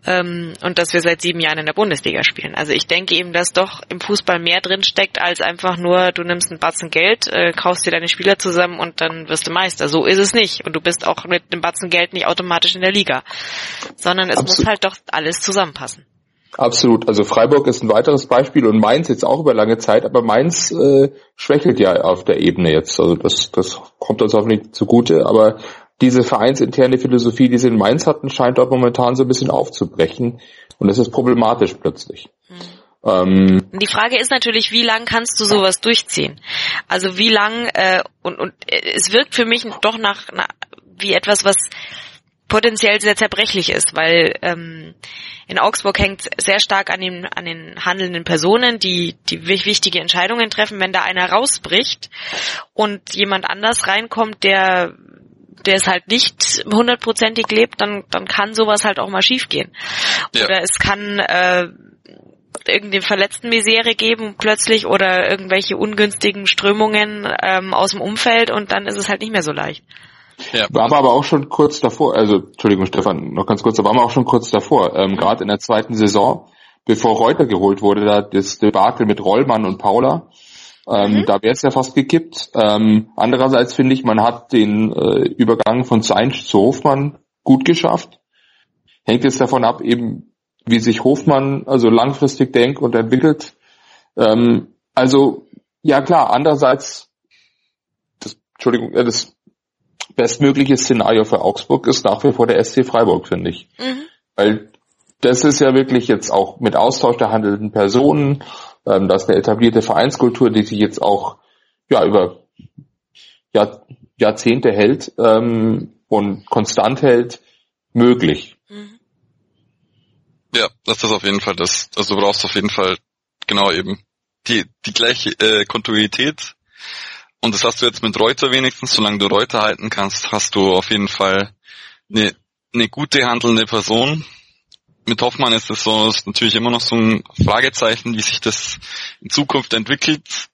ähm, und dass wir seit sieben Jahren in der Bundesliga spielen. Also ich denke eben, dass doch im Fußball mehr drin steckt, als einfach nur, du nimmst einen Batzen Geld, äh, kaufst dir deine Spieler zusammen und dann wirst du Meister. So ist es nicht. Und du bist auch mit einem Batzen Geld nicht automatisch in der Liga. Sondern es Absolut. muss halt doch alles zusammenpassen.
Absolut. Also Freiburg ist ein weiteres Beispiel und Mainz jetzt auch über lange Zeit, aber Mainz äh, schwächelt ja auf der Ebene jetzt. Also das, das kommt uns hoffentlich zugute, aber diese vereinsinterne Philosophie, die sie in Mainz hatten, scheint dort momentan so ein bisschen aufzubrechen und das ist problematisch plötzlich.
Mhm. Ähm, die Frage ist natürlich, wie lang kannst du sowas durchziehen? Also wie lang äh, und, und äh, es wirkt für mich doch nach, nach wie etwas, was potenziell sehr zerbrechlich ist, weil ähm, in Augsburg hängt sehr stark an den, an den handelnden Personen, die, die wichtige Entscheidungen treffen. Wenn da einer rausbricht und jemand anders reinkommt, der der es halt nicht hundertprozentig lebt, dann, dann kann sowas halt auch mal schiefgehen. Ja. Oder es kann äh, irgendeine verletzten Misere geben plötzlich oder irgendwelche ungünstigen Strömungen ähm, aus dem Umfeld und dann ist es halt nicht mehr so leicht.
Ja. War aber auch schon kurz davor, also Entschuldigung Stefan, noch ganz kurz, da waren wir auch schon kurz davor, ähm, gerade in der zweiten Saison, bevor Reuter geholt wurde, da das Debakel mit Rollmann und Paula, ähm, mhm. Da wäre es ja fast gekippt. Ähm, andererseits finde ich, man hat den äh, Übergang von Seinsch zu Hofmann gut geschafft. Hängt jetzt davon ab, eben wie sich Hofmann also langfristig denkt und entwickelt. Ähm, also ja klar, andererseits das, Entschuldigung, äh, das bestmögliche Szenario für Augsburg ist nach wie vor der SC Freiburg, finde ich. Mhm. Weil das ist ja wirklich jetzt auch mit Austausch der handelnden Personen ähm, das ist eine etablierte Vereinskultur, die sich jetzt auch ja über Jahr, Jahrzehnte hält ähm, und konstant hält, möglich. Mhm.
Ja, das ist auf jeden Fall das. Also du brauchst auf jeden Fall genau eben die, die gleiche äh, Kontinuität. Und das hast du jetzt mit Reuter wenigstens, solange du Reuter halten kannst, hast du auf jeden Fall eine, eine gute handelnde Person, mit Hoffmann ist es so, ist natürlich immer noch so ein Fragezeichen, wie sich das in Zukunft entwickelt.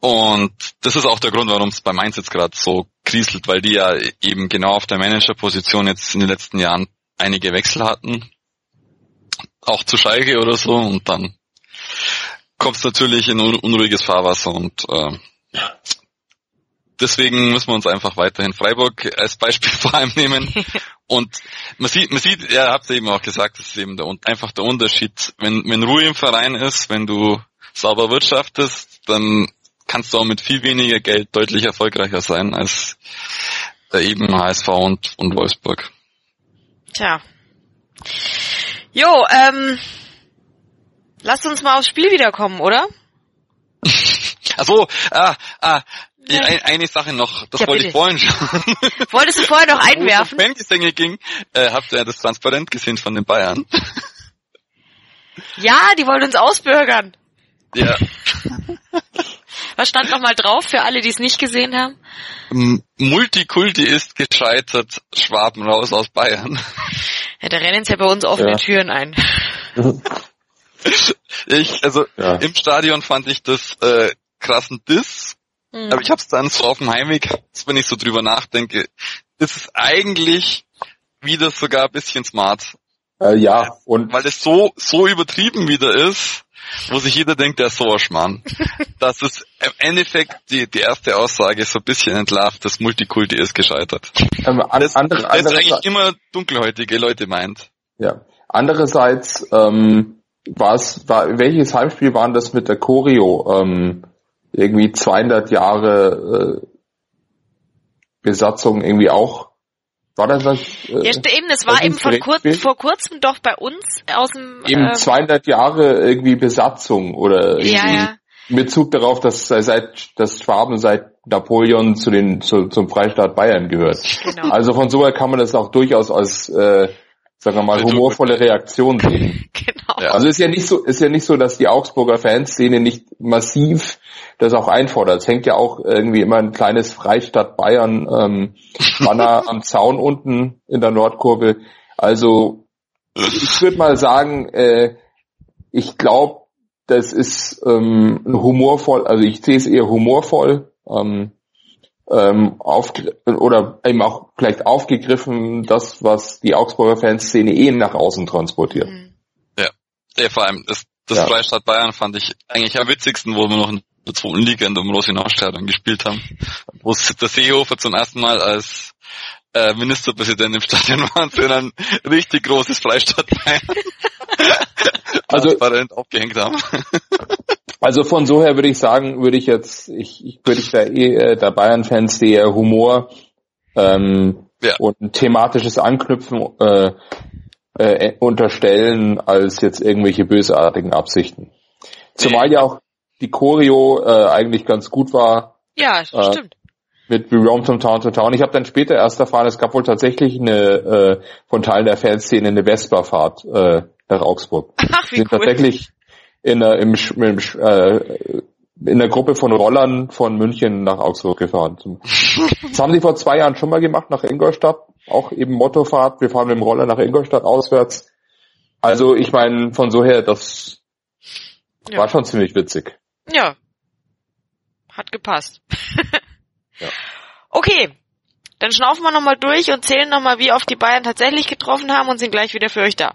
Und das ist auch der Grund, warum es bei Mainz jetzt gerade so kriselt, weil die ja eben genau auf der Managerposition jetzt in den letzten Jahren einige Wechsel hatten. Auch zu Schalke oder so und dann kommt es natürlich in unruhiges Fahrwasser und äh, deswegen müssen wir uns einfach weiterhin Freiburg als Beispiel vor allem nehmen. Und man sieht, man sieht, ihr habt eben auch gesagt, das ist eben der, einfach der Unterschied. Wenn, wenn Ruhe im Verein ist, wenn du sauber wirtschaftest, dann kannst du auch mit viel weniger Geld deutlich erfolgreicher sein als eben HSV und, und Wolfsburg.
Tja. Jo, ähm, lasst uns mal aufs Spiel wiederkommen, oder?
Ach so, ah, ah, ja, ein, eine Sache noch, das ja, wollte bitte. ich vorhin schon.
Wolltest du vorher noch einwerfen?
Wo Fangesänge ging, äh, habt ihr das transparent gesehen von den Bayern?
Ja, die wollen uns ausbürgern.
Ja.
Was stand noch mal drauf für alle, die es nicht gesehen haben?
Multikulti ist gescheitert, Schwaben raus aus Bayern.
Ja, da rennen sie ja bei uns offene ja. Türen ein.
Ich, also ja. im Stadion fand ich das äh, krassen Diss Mhm. Aber ich habe es dann so auf dem Heimweg, wenn ich so drüber nachdenke, ist es eigentlich wieder sogar ein bisschen smart.
Äh, ja, und
weil es so so übertrieben wieder ist, wo sich jeder denkt, der ist so ein Schmarrn. das ist im Endeffekt die, die erste Aussage so ein bisschen entlarvt, das Multikulti ist gescheitert. Ähm, an, das, andere, das andere, eigentlich immer dunkelhäutige Leute meint.
Ja. Andererseits, ähm, was, war, welches Heimspiel waren das mit der Choreo? Ähm, irgendwie 200 Jahre äh, Besatzung irgendwie auch. War das was?
Äh, ja, eben, es war eben von kurz, vor kurzem doch bei uns aus dem...
Eben äh, 200 Jahre irgendwie Besatzung oder irgendwie ja, ja. in Bezug darauf, dass seit dass Schwaben seit Napoleon zu den zu, zum Freistaat Bayern gehört. Genau. Also von so her kann man das auch durchaus als äh, sagen wir mal, humorvolle Reaktion sehen. Genau. Also ist ja nicht so, ist ja nicht so, dass die Augsburger Fanszene nicht massiv das auch einfordert. Es hängt ja auch irgendwie immer ein kleines Freistadt Bayern ähm, Banner am Zaun unten in der Nordkurve. Also ich würde mal sagen, äh, ich glaube, das ist ähm, humorvoll, also ich sehe es eher humorvoll. Ähm, ähm, auf, oder eben auch vielleicht aufgegriffen, das, was die Augsburger Fanszene eh nach außen transportiert. Mhm.
Ja, ja vor allem das, das ja. Freistaat Bayern fand ich eigentlich am witzigsten, wo wir noch in der zweiten Liga in der Rosinau-Stadion gespielt haben, wo der Seehofer zum ersten Mal als äh, Ministerpräsident im Stadion war und sie ein richtig großes Freistaat Bayern also, aufgehängt haben.
Also von so her würde ich sagen, würde ich jetzt, ich, ich würde ich da eh äh, der Bayern-Fans der Humor ähm, ja. und ein thematisches Anknüpfen äh, äh, unterstellen als jetzt irgendwelche bösartigen Absichten. Zumal ja auch die Choreo äh, eigentlich ganz gut war.
Ja, äh, stimmt.
mit We Roam from Town to Town. Ich habe dann später erst erfahren, es gab wohl tatsächlich eine äh, von Teilen der Fanszene eine Vespa-Fahrt äh, nach Augsburg.
Ach, wie
sind
cool.
tatsächlich in der, im, im, äh, in der Gruppe von Rollern von München nach Augsburg gefahren. Das haben sie vor zwei Jahren schon mal gemacht nach Ingolstadt. Auch eben Mottofahrt. Wir fahren mit dem Roller nach Ingolstadt auswärts. Also ich meine, von so her, das
Ja.
war schon ziemlich witzig.
Ja. Hat gepasst.
Ja.
Okay. Dann schnaufen wir nochmal durch und zählen nochmal, wie oft die Bayern tatsächlich getroffen haben und sind gleich wieder für euch da.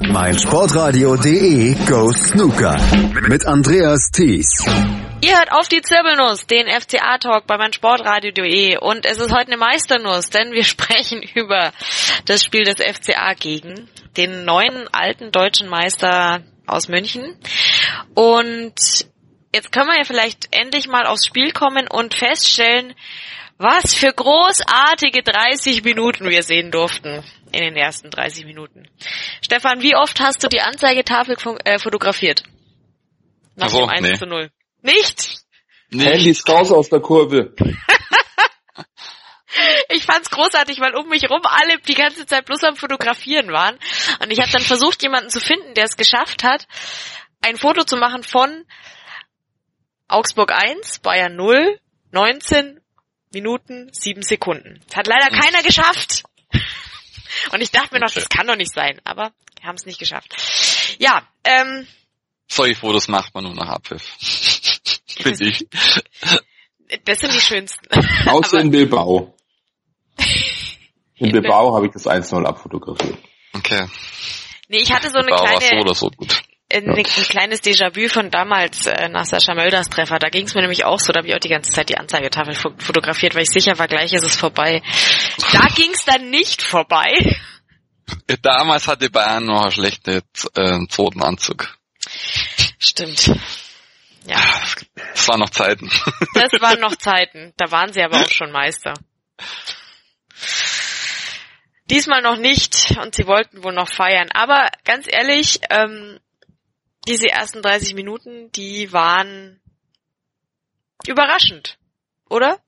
meinsportradio.de Go Snooker mit Andreas Thies.
Ihr hört auf die Zirbelnuss, den FCA-Talk bei meinsportradio.de und es ist heute eine Meisternuss, denn wir sprechen über das Spiel des FCA gegen den neuen alten deutschen Meister aus München. Und jetzt können wir ja vielleicht endlich mal aufs Spiel kommen und feststellen, was für großartige 30 Minuten wir sehen durften in den ersten 30 Minuten. Stefan, wie oft hast du die Anzeigetafel äh, fotografiert? Nach
Ach so,
dem 1
nee.
zu 0. Nicht?
Nicht.
Handys raus aus der Kurve.
Ich fand's großartig, weil um mich rum alle die ganze Zeit bloß am Fotografieren waren. Und ich habe dann versucht, jemanden zu finden, der es geschafft hat, ein Foto zu machen von Augsburg 1, Bayern 0, 19 Minuten, 7 Sekunden. Das hat leider keiner geschafft. Und ich dachte mir noch, das kann doch nicht sein, aber wir haben es nicht geschafft. Ja, ähm,
Solche Fotos macht man nur nach Abpfiff. Finde ich.
das sind die schönsten.
Außer
Aber-
in Bilbao. In Bilbao habe ich das 1-0 abfotografiert.
Okay.
Nee, ich hatte so eine
Bau war so
kleine,
oder so gut.
Ein, ein kleines Déjà-vu von damals äh, nach Sascha Mölders Treffer. Da ging es mir nämlich auch so, da habe ich auch die ganze Zeit die Anzeigetafel fo fotografiert, weil ich sicher war, gleich ist es vorbei. Da ging es dann nicht vorbei.
Damals hatte Bayern noch einen schlechten äh, zweiten Anzug.
Stimmt. Ja,
Das waren noch Zeiten.
das waren noch Zeiten. Da waren sie aber auch schon Meister. Diesmal noch nicht und sie wollten wohl noch feiern. Aber ganz ehrlich, ähm, diese ersten 30 Minuten, die waren überraschend, oder?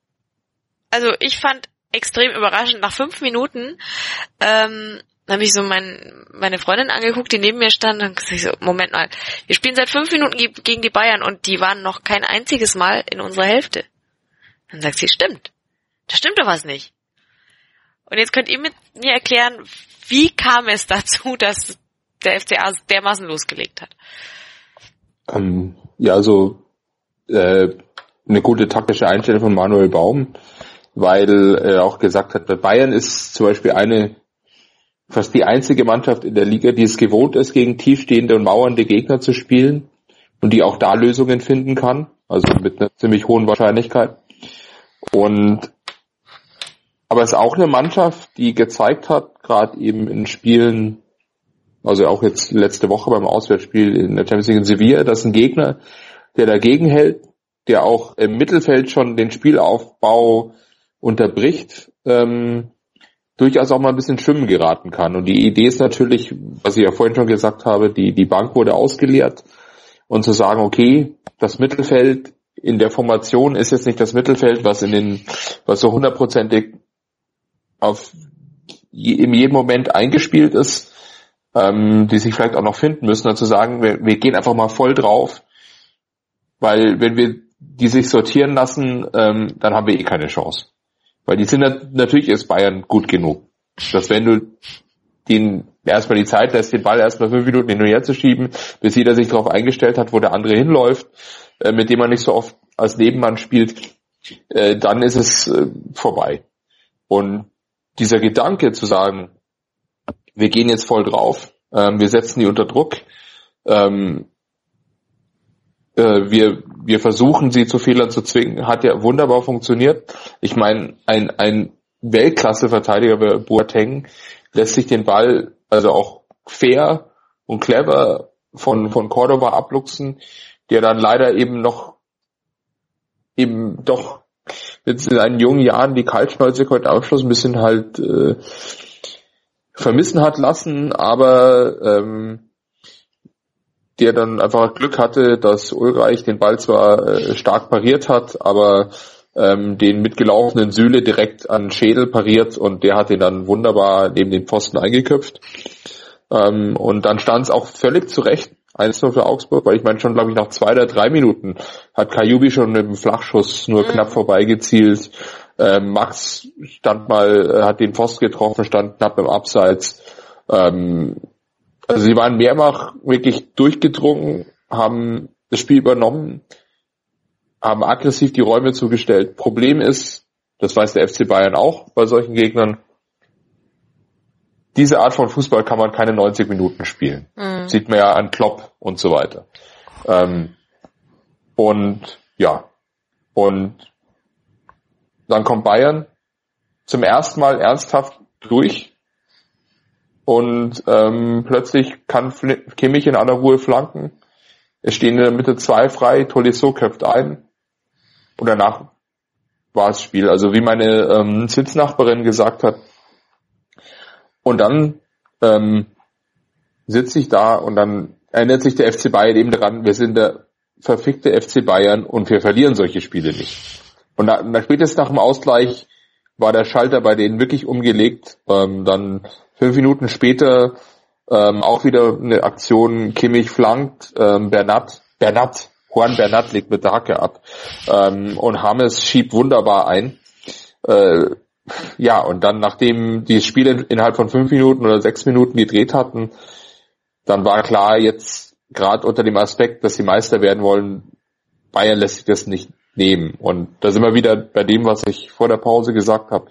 Also ich fand extrem überraschend. Nach fünf Minuten ähm, habe ich so mein, meine Freundin angeguckt, die neben mir stand und gesagt so, Moment mal, wir spielen seit fünf Minuten ge gegen die Bayern und die waren noch kein einziges Mal in unserer Hälfte. Dann sagt sie, stimmt. Da stimmt doch was nicht. Und jetzt könnt ihr mit mir erklären, wie kam es dazu, dass der FCA dermaßen losgelegt hat?
Ähm, ja, also äh, eine gute taktische Einstellung von Manuel Baum, weil er auch gesagt hat, bei Bayern ist zum Beispiel eine fast die einzige Mannschaft in der Liga, die es gewohnt ist, gegen tiefstehende und mauernde Gegner zu spielen und die auch da Lösungen finden kann, also mit einer ziemlich hohen Wahrscheinlichkeit. Und aber es ist auch eine Mannschaft, die gezeigt hat, gerade eben in Spielen, also auch jetzt letzte Woche beim Auswärtsspiel in der Champions League in Sevilla, dass ein Gegner, der dagegen hält, der auch im Mittelfeld schon den Spielaufbau unterbricht, ähm, durchaus auch mal ein bisschen schwimmen geraten kann. Und die Idee ist natürlich, was ich ja vorhin schon gesagt habe, die, die Bank wurde ausgeleert und zu sagen, okay, das Mittelfeld in der Formation ist jetzt nicht das Mittelfeld, was in den, was so hundertprozentig auf in jedem Moment eingespielt ist, ähm, die sich vielleicht auch noch finden müssen, dann zu sagen, wir, wir gehen einfach mal voll drauf, weil wenn wir die sich sortieren lassen, ähm, dann haben wir eh keine Chance. Weil die sind nat- natürlich ist Bayern gut genug. Dass wenn du den erstmal die Zeit lässt, den Ball erstmal fünf Minuten hin und her zu schieben, bis jeder sich darauf eingestellt hat, wo der andere hinläuft, äh, mit dem man nicht so oft als Nebenmann spielt, äh, dann ist es äh, vorbei. Und dieser Gedanke zu sagen, wir gehen jetzt voll drauf, ähm, wir setzen die unter Druck, ähm, äh, wir, wir versuchen sie zu Fehlern zu zwingen, hat ja wunderbar funktioniert. Ich meine, ein, ein Weltklasse-Verteidiger wie Boateng lässt sich den Ball also auch fair und clever von, von Cordoba abluchsen, der dann leider eben noch eben doch jetzt in seinen jungen Jahren die Kaltschnäuze heute Abschluss ein bisschen halt äh, vermissen hat lassen, aber ähm, der dann einfach Glück hatte, dass Ulreich den Ball zwar äh, stark pariert hat, aber ähm, den mitgelaufenen Süle direkt an Schädel pariert und der hat ihn dann wunderbar neben den Pfosten eingeköpft. Ähm, und dann stand es auch völlig zurecht 1-0 für Augsburg, weil ich meine schon, glaube ich, nach zwei oder drei Minuten hat Kajubi schon mit dem Flachschuss nur mhm. knapp vorbeigezielt. Ähm, Max stand mal, äh, hat den Pfosten getroffen, stand knapp im Abseits. Ähm, also sie waren mehrfach wirklich durchgedrungen, haben das Spiel übernommen, haben aggressiv die Räume zugestellt. Problem ist, das weiß der FC Bayern auch bei solchen Gegnern, diese Art von Fußball kann man keine 90 Minuten spielen. Mhm. Sieht man ja an Klopp und so weiter. Ähm, und ja, und dann kommt Bayern zum ersten Mal ernsthaft durch und ähm, plötzlich kann Kimmich in aller Ruhe flanken. Es stehen in der Mitte zwei frei, Tolisso köpft ein und danach war es Spiel. Also wie meine ähm, Sitznachbarin gesagt hat, und dann ähm, sitze ich da und dann erinnert sich der FC Bayern eben daran, wir sind der verfickte FC Bayern und wir verlieren solche Spiele nicht. Und nach, nach spätestens nach dem Ausgleich war der Schalter bei denen wirklich umgelegt. Ähm, dann fünf Minuten später ähm, auch wieder eine Aktion, Kimmich flankt, ähm, Bernat, Bernat, Juan Bernat legt mit der Hacke ab ähm, und Hames schiebt wunderbar ein. Äh, ja, und dann, nachdem die Spiele innerhalb von fünf Minuten oder sechs Minuten gedreht hatten, dann war klar, jetzt gerade unter dem Aspekt, dass sie Meister werden wollen, Bayern lässt sich das nicht nehmen. Und da sind wir wieder bei dem, was ich vor der Pause gesagt habe.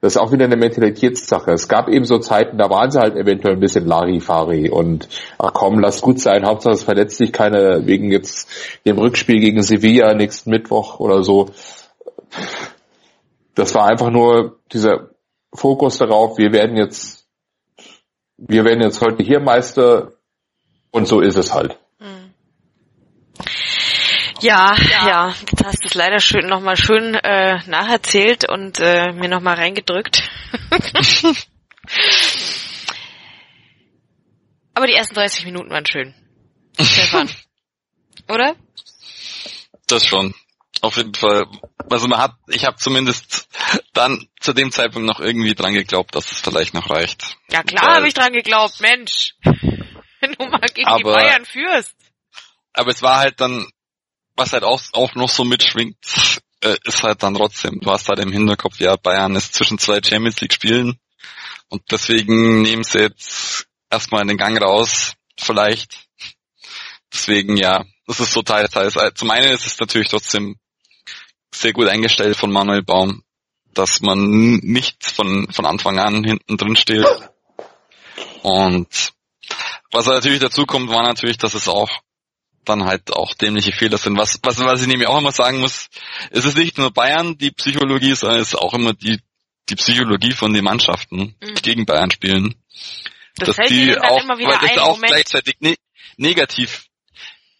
Das ist auch wieder eine Mentalitätssache. Es gab eben so Zeiten, da waren sie halt eventuell ein bisschen Larifari und ach komm, lass gut sein, Hauptsache es verletzt sich keiner wegen jetzt dem Rückspiel gegen Sevilla nächsten Mittwoch oder so das war einfach nur dieser Fokus darauf, wir werden jetzt, wir werden jetzt heute hier Meister und so ist es halt.
Ja, ja, ja, jetzt hast du es leider schön nochmal schön äh, nacherzählt und äh, mir nochmal reingedrückt. Aber die ersten 30 Minuten waren schön. Stefan. Oder?
Das schon. Auf jeden Fall. Also man hat, ich habe zumindest dann zu dem Zeitpunkt noch irgendwie dran geglaubt, dass es vielleicht noch reicht.
Ja klar habe ich dran geglaubt, Mensch. Wenn du mal gegen aber, die Bayern führst.
Aber es war halt dann, was halt auch, auch noch so mitschwingt, äh, ist halt dann trotzdem, du hast halt im Hinterkopf, ja, Bayern ist zwischen zwei Champions League Spielen und deswegen nehmen sie jetzt erstmal den Gang raus, vielleicht. Deswegen ja, das ist so teils, teils. Zum einen ist es natürlich trotzdem sehr gut eingestellt von Manuel Baum, dass man nicht von, von Anfang an hinten drin steht. Und was natürlich dazu kommt, war natürlich, dass es auch dann halt auch dämliche Fehler sind. Was, was, was ich nämlich auch immer sagen muss, es ist nicht nur Bayern die Psychologie, sondern es ist auch immer die, die Psychologie von den Mannschaften, die mhm. gegen Bayern spielen. Das dass die auch, weil das auch Moment. gleichzeitig ne negativ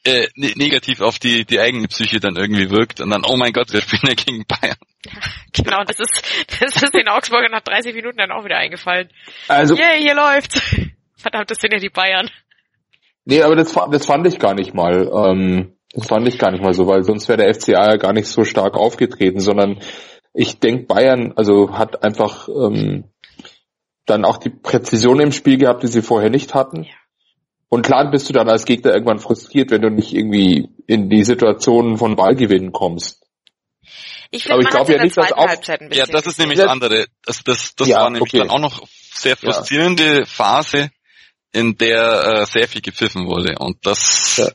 äh, ne negativ auf die, die eigene Psyche dann irgendwie wirkt und dann, oh mein Gott, wir spielen ja gegen Bayern.
genau, das ist, das ist den Augsburger nach 30 Minuten dann auch wieder eingefallen. Also. Yeah, hier läuft's. Verdammt, das sind ja die Bayern.
Nee, aber das, das fand ich gar nicht mal. Ähm, das fand ich gar nicht mal so, weil sonst wäre der FCA ja gar nicht so stark aufgetreten, sondern ich denke, Bayern also hat einfach ähm, dann auch die Präzision im Spiel gehabt, die sie vorher nicht hatten. Ja. Und klar bist du dann als Gegner irgendwann frustriert, wenn du nicht irgendwie in die Situationen von Ballgewinnen kommst.
Ich find, Aber ich glaube ja nicht, dass auch
ja, das ist nämlich das andere. Das, das, das ja, war nämlich okay. dann auch noch sehr frustrierende ja. Phase, in der äh, sehr viel gepfiffen wurde. Und das, ja.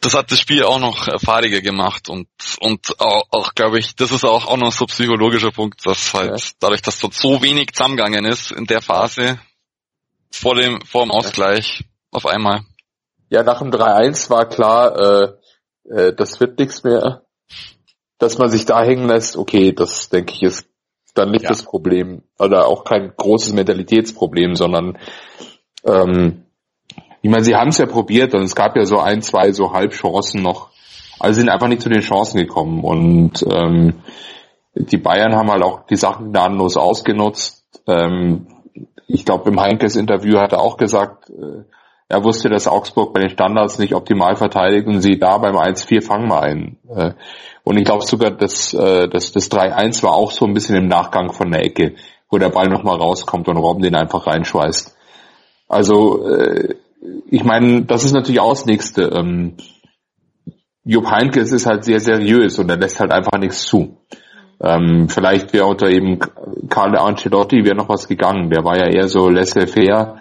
das hat das Spiel auch noch fahriger gemacht und und auch, auch glaube ich, das ist auch auch noch so psychologischer Punkt, dass halt dadurch, dass dort so wenig zusammengegangen ist in der Phase, vor dem, vor dem Ausgleich auf einmal.
Ja, nach dem 3-1 war klar, äh, äh, das wird nichts mehr. Dass man sich da hängen lässt, okay, das denke ich ist dann nicht ja. das Problem. Oder auch kein großes Mentalitätsproblem, sondern ähm, ich meine, sie haben es ja probiert und es gab ja so ein, zwei so Halbchancen noch. Also sind einfach nicht zu den Chancen gekommen und ähm, die Bayern haben halt auch die Sachen gnadenlos ausgenutzt. Ähm, ich glaube, im Heinkes Interview hat er auch gesagt, äh, er wusste, dass Augsburg bei den Standards nicht optimal verteidigt und sie da beim 1-4 fangen wir ein. Äh, und ich glaube sogar, dass, äh, dass das 3-1 war auch so ein bisschen im Nachgang von der Ecke, wo der Ball nochmal rauskommt und Robben den einfach reinschweißt. Also äh, ich meine, das ist natürlich auch das Nächste. Ähm, Jupp Heynckes ist halt sehr seriös und er lässt halt einfach nichts zu. Ähm, vielleicht wäre unter eben Carlo Ancelotti wäre noch was gegangen. Der war ja eher so laissez-faire.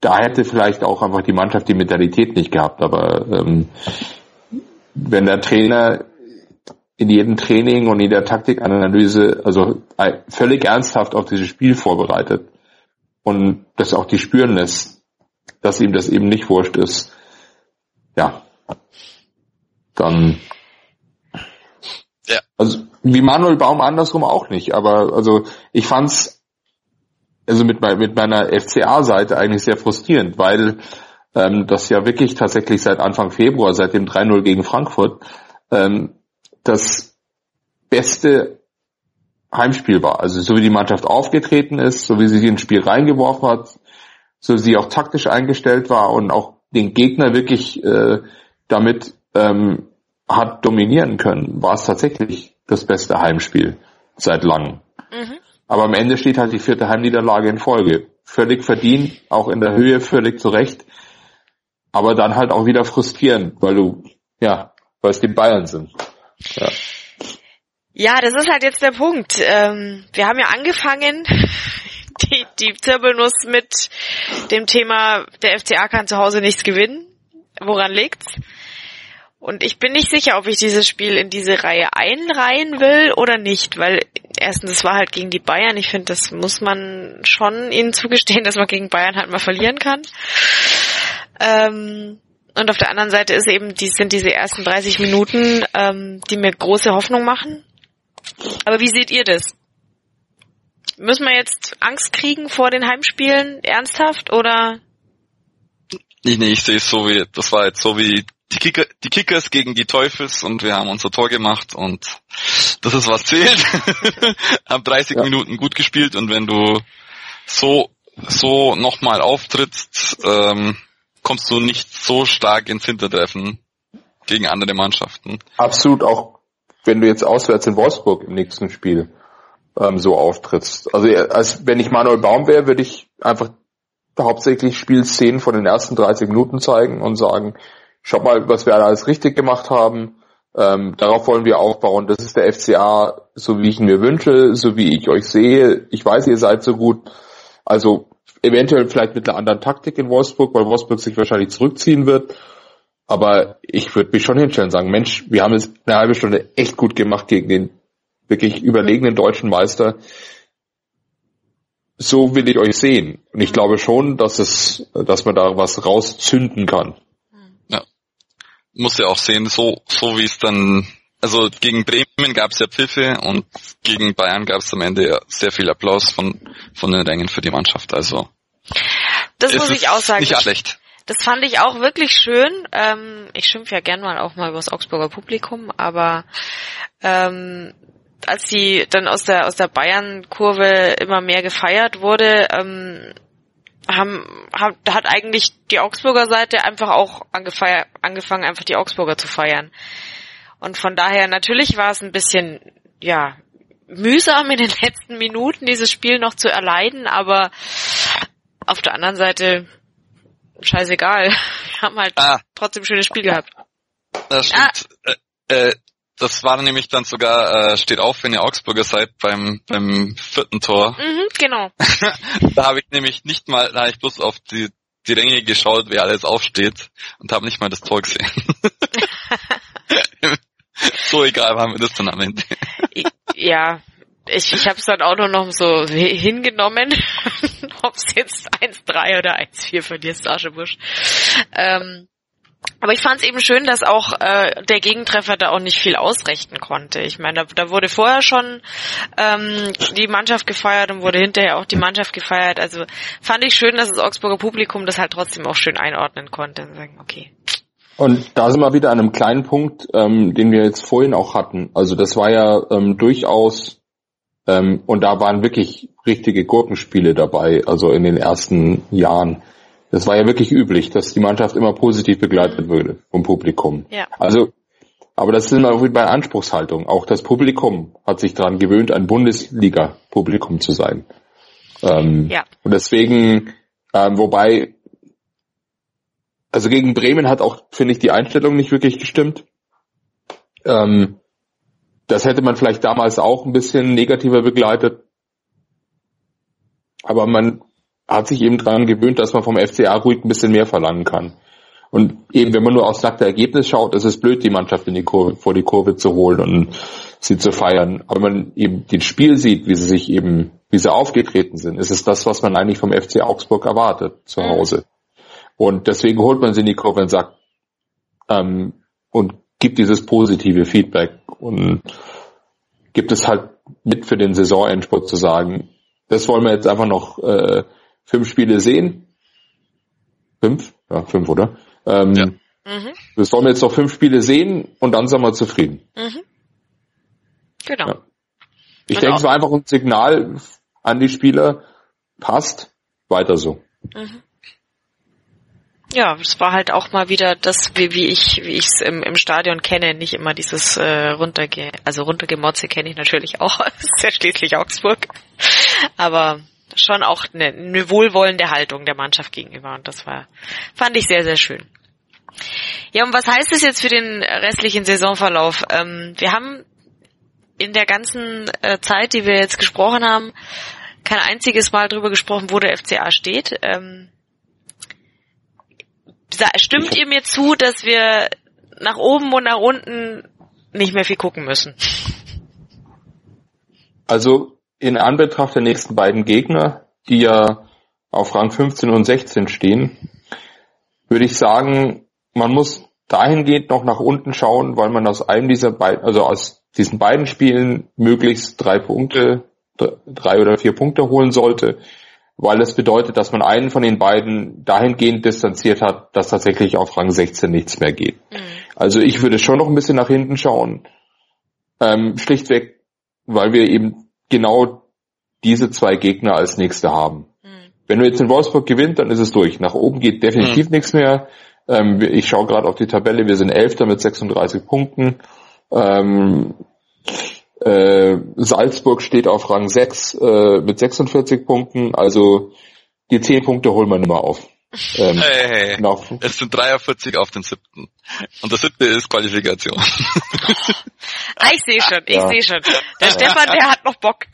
Da hätte vielleicht auch einfach die Mannschaft die Mentalität nicht gehabt. Aber ähm, wenn der Trainer in jedem Training und in der Taktikanalyse also völlig ernsthaft auf dieses Spiel vorbereitet und das auch die spüren lässt, dass ihm das eben nicht wurscht ist, ja, dann ja. also wie Manuel Baum andersrum auch nicht, aber also ich fand's also mit, mit meiner FCA-Seite eigentlich sehr frustrierend, weil ähm, das ja wirklich tatsächlich seit Anfang Februar, seit dem 3-0 gegen Frankfurt, ähm, das beste Heimspiel war. Also so wie die Mannschaft aufgetreten ist, so wie sie ins Spiel reingeworfen hat, so wie sie auch taktisch eingestellt war und auch den Gegner wirklich äh, damit ähm, hat dominieren können, war es tatsächlich das beste Heimspiel seit langem. Mhm. Aber am Ende steht halt die vierte Heimniederlage in Folge. Völlig verdient, auch in der Höhe völlig zurecht. Aber dann halt auch wieder frustrierend, weil du, ja, weil es die Bayern sind. Ja.
Das ist halt jetzt der Punkt. Ähm, wir haben ja angefangen, die, die Zirbelnuss mit dem Thema, der FCA kann zu Hause nichts gewinnen. Woran liegt's? Und ich bin nicht sicher, ob ich dieses Spiel in diese Reihe einreihen will oder nicht, weil erstens, es war halt gegen die Bayern. Ich finde, das muss man schon ihnen zugestehen, dass man gegen Bayern halt mal verlieren kann. Ähm, und auf der anderen Seite ist eben, die sind diese ersten 30 Minuten, ähm, die mir große Hoffnung machen. Aber wie seht ihr das? Müssen wir jetzt Angst kriegen vor den Heimspielen ernsthaft oder?
Nee, nee, ich sehe es so wie, das war jetzt so wie die, Kicker, die Kickers gegen die Teufels und wir haben unser Tor gemacht und das ist was zählt. haben 30 ja. Minuten gut gespielt und wenn du so so nochmal auftrittst, ähm, kommst du nicht so stark ins Hintertreffen gegen andere Mannschaften.
Absolut auch, wenn du jetzt auswärts in Wolfsburg im nächsten Spiel ähm, so auftrittst. Also als wenn ich Manuel Baum wäre, würde ich einfach hauptsächlich Spielszenen von den ersten 30 Minuten zeigen und sagen, schau mal, was wir alles richtig gemacht haben. Ähm, darauf wollen wir aufbauen. Das ist der FCA, so wie ich ihn mir wünsche, so wie ich euch sehe. Ich weiß, ihr seid so gut. Also eventuell vielleicht mit einer anderen Taktik in Wolfsburg, weil Wolfsburg sich wahrscheinlich zurückziehen wird. Aber ich würde mich schon hinstellen und sagen, Mensch, wir haben es eine halbe Stunde echt gut gemacht gegen den wirklich überlegenen deutschen Meister. So will ich euch sehen. Und ich glaube schon, dass es, dass man da was rauszünden kann.
Ja. Muss ja auch sehen, so, so wie es dann, also gegen Bremen gab es ja Pfiffe und gegen Bayern gab es am Ende sehr viel Applaus von, von den Rängen für die Mannschaft. Also
das muss ich auch sagen.
Nicht schlecht.
Das fand ich auch wirklich schön. Ähm, ich schimpfe ja gern mal auch mal über das Augsburger Publikum, aber ähm, als die dann aus der aus der Bayern-Kurve immer mehr gefeiert wurde, ähm, haben, haben, hat eigentlich die Augsburger Seite einfach auch angefangen, einfach die Augsburger zu feiern. Und von daher natürlich war es ein bisschen, ja, mühsam in den letzten Minuten dieses Spiel noch zu erleiden, aber auf der anderen Seite, scheißegal. Wir haben halt ah. trotzdem ein schönes Spiel gehabt.
Das stimmt. Ah. Äh, äh, das war nämlich dann sogar, äh, steht auf, wenn ihr Augsburger seid, beim, beim vierten Tor.
Mhm, genau.
da habe ich nämlich nicht mal, da habe ich bloß auf die, die Ränge geschaut, wer alles aufsteht und habe nicht mal das Tor gesehen. so egal war mir das dann am Ende.
ja, ich, ich habe es dann auch nur noch so hingenommen, ob es jetzt 1-3 oder 1-4 verlierst, Aschebusch. Ähm, aber ich fand es eben schön, dass auch äh, der Gegentreffer da auch nicht viel ausrichten konnte. Ich meine, da, da wurde vorher schon ähm, die Mannschaft gefeiert und wurde hinterher auch die Mannschaft gefeiert. Also fand ich schön, dass das Augsburger Publikum das halt trotzdem auch schön einordnen konnte und sagen, okay,
Und da sind wir wieder an einem kleinen Punkt, ähm, den wir jetzt vorhin auch hatten. Also das war ja ähm, durchaus, ähm, und da waren wirklich richtige Gurkenspiele dabei, also in den ersten Jahren. Das war ja wirklich üblich, dass die Mannschaft immer positiv begleitet würde vom Publikum.
Ja.
Also, aber das sind auch wieder bei Anspruchshaltung. Auch das Publikum hat sich daran gewöhnt, ein Bundesliga-Publikum zu sein. Ähm,
Ja.
Und deswegen, ähm, wobei, also gegen Bremen hat auch, finde ich, die Einstellung nicht wirklich gestimmt. Ähm, das hätte man vielleicht damals auch ein bisschen negativer begleitet. Aber man hat sich eben daran gewöhnt, dass man vom FCA ruhig ein bisschen mehr verlangen kann. Und eben, wenn man nur aufs nackte Ergebnis schaut, ist es blöd, die Mannschaft in die Kurve, vor die Kurve zu holen und sie zu feiern. Aber wenn man eben den Spiel sieht, wie sie sich eben, wie sie aufgetreten sind, ist es das, was man eigentlich vom FC Augsburg erwartet zu Hause. Und deswegen holt man sie in die Kurve und sagt, ähm, und gibt dieses positive Feedback und gibt es halt mit für den Saisonendspurt zu sagen, das wollen wir jetzt einfach noch äh, fünf Spiele sehen. Fünf? Ja, fünf, oder? Ähm,
Ja.
Mhm.
Das wollen wir jetzt noch fünf Spiele sehen und dann sind wir zufrieden.
Mhm. Genau.
Ja. Ich
Und
denke, es war einfach ein Signal an die Spieler, passt, weiter so.
Ja, es war halt auch mal wieder das, wie, wie ich wie es im, im Stadion kenne, nicht immer dieses äh, runterge also runtergemotze kenne ich natürlich auch, das ist ja schließlich Augsburg, aber schon auch eine, eine wohlwollende Haltung der Mannschaft gegenüber und das war fand ich sehr sehr schön. Ja, und was heißt es jetzt für den restlichen Saisonverlauf? Ähm, wir haben in der ganzen äh, Zeit, die wir jetzt gesprochen haben, kein einziges Mal drüber gesprochen, wo der FCA steht. Ähm, Stimmt ihr mir zu, dass wir nach oben und nach unten nicht mehr viel gucken müssen?
Also in Anbetracht der nächsten beiden Gegner, die ja auf Rang 15 und 16 stehen, würde ich sagen, man muss dahingehend noch nach unten schauen, weil man aus einem dieser beiden, also aus diesen beiden Spielen möglichst drei Punkte, dr- drei oder vier Punkte holen sollte, weil es bedeutet, dass man einen von den beiden dahingehend distanziert hat, dass tatsächlich auf Rang 16 nichts mehr geht. Also ich würde schon noch ein bisschen nach hinten schauen, ähm, schlichtweg, weil wir eben genau diese zwei Gegner als nächste haben. Wenn wir jetzt in Wolfsburg gewinnt, dann ist es durch. Nach oben geht definitiv nichts mehr. Ähm, ich schaue gerade auf die Tabelle, wir sind Elfter mit 36 Punkten. Ähm, äh, Salzburg steht auf Rang 6 äh, mit 46 Punkten, also die 10 Punkte holen wir nicht mehr auf. Ähm,
Hey, hey, hey. Es sind 43 auf den siebten. Und der siebte ist Qualifikation.
Ah, ich sehe schon, ich
Ja.
sehe schon. Der Stefan, der hat noch Bock.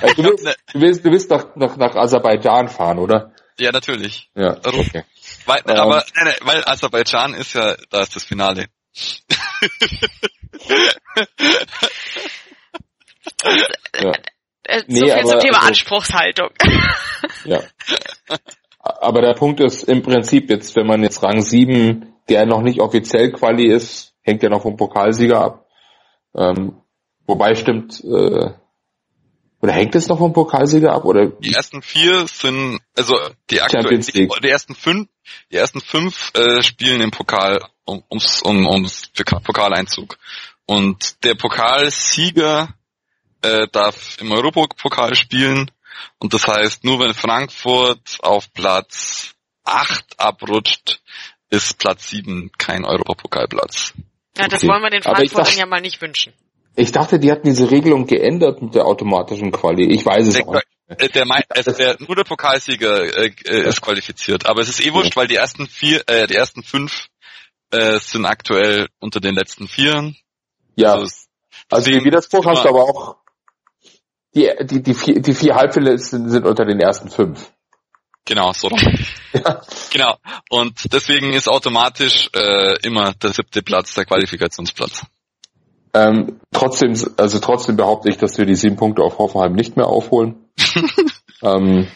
äh, du, willst, du willst, du willst nach, nach, nach Aserbaidschan fahren, oder?
ja, natürlich.
Ja, okay.
Weil,
Ähm.
aber, nein, nein, weil Aserbaidschan ist ja, da ist das Finale.
Ja.
Äh,
Nee,
so viel
aber
zum Thema
also-
Anspruchshaltung.
Ja. Aber der Punkt ist im Prinzip jetzt, wenn man jetzt Rang 7, der noch nicht offiziell Quali ist, hängt ja noch vom Pokalsieger ab. Ähm, wobei stimmt, äh, oder hängt es noch vom Pokalsieger ab? Oder
Die ersten vier sind, also die aktuellen,
Champions
die,
League.
die ersten fünf, die ersten fünf äh, spielen im Pokal um, ums, um, ums Poka- Pokaleinzug. Und der Pokalsieger äh, darf im Europapokal spielen. Und das heißt, nur wenn Frankfurt auf Platz acht abrutscht, ist Platz sieben kein Europapokalplatz.
Ja, das
Okay.
wollen wir den Frankfurtern
dachte-
ja mal nicht wünschen.
ich dachte, die hatten diese Regelung geändert mit der automatischen Quali. Ich weiß es
Der,
auch nicht.
äh, der, mei- also der, nur der Pokalsieger äh, äh, ist qualifiziert. Aber es ist eh wurscht, weil die ersten vier, äh, die ersten fünf äh, sind aktuell unter den letzten vier.
Ja,
Also,
also den Widerspruch
ist
hast du aber auch. Die, die, die, vier, die vier Halbfinale sind, sind unter den ersten fünf.
Genau, so.
Ja.
Genau. Und deswegen ist automatisch äh, immer der siebte Platz der Qualifikationsplatz.
Ähm, trotzdem, also trotzdem behaupte ich, dass wir die sieben Punkte auf Hoffenheim nicht mehr aufholen. ähm,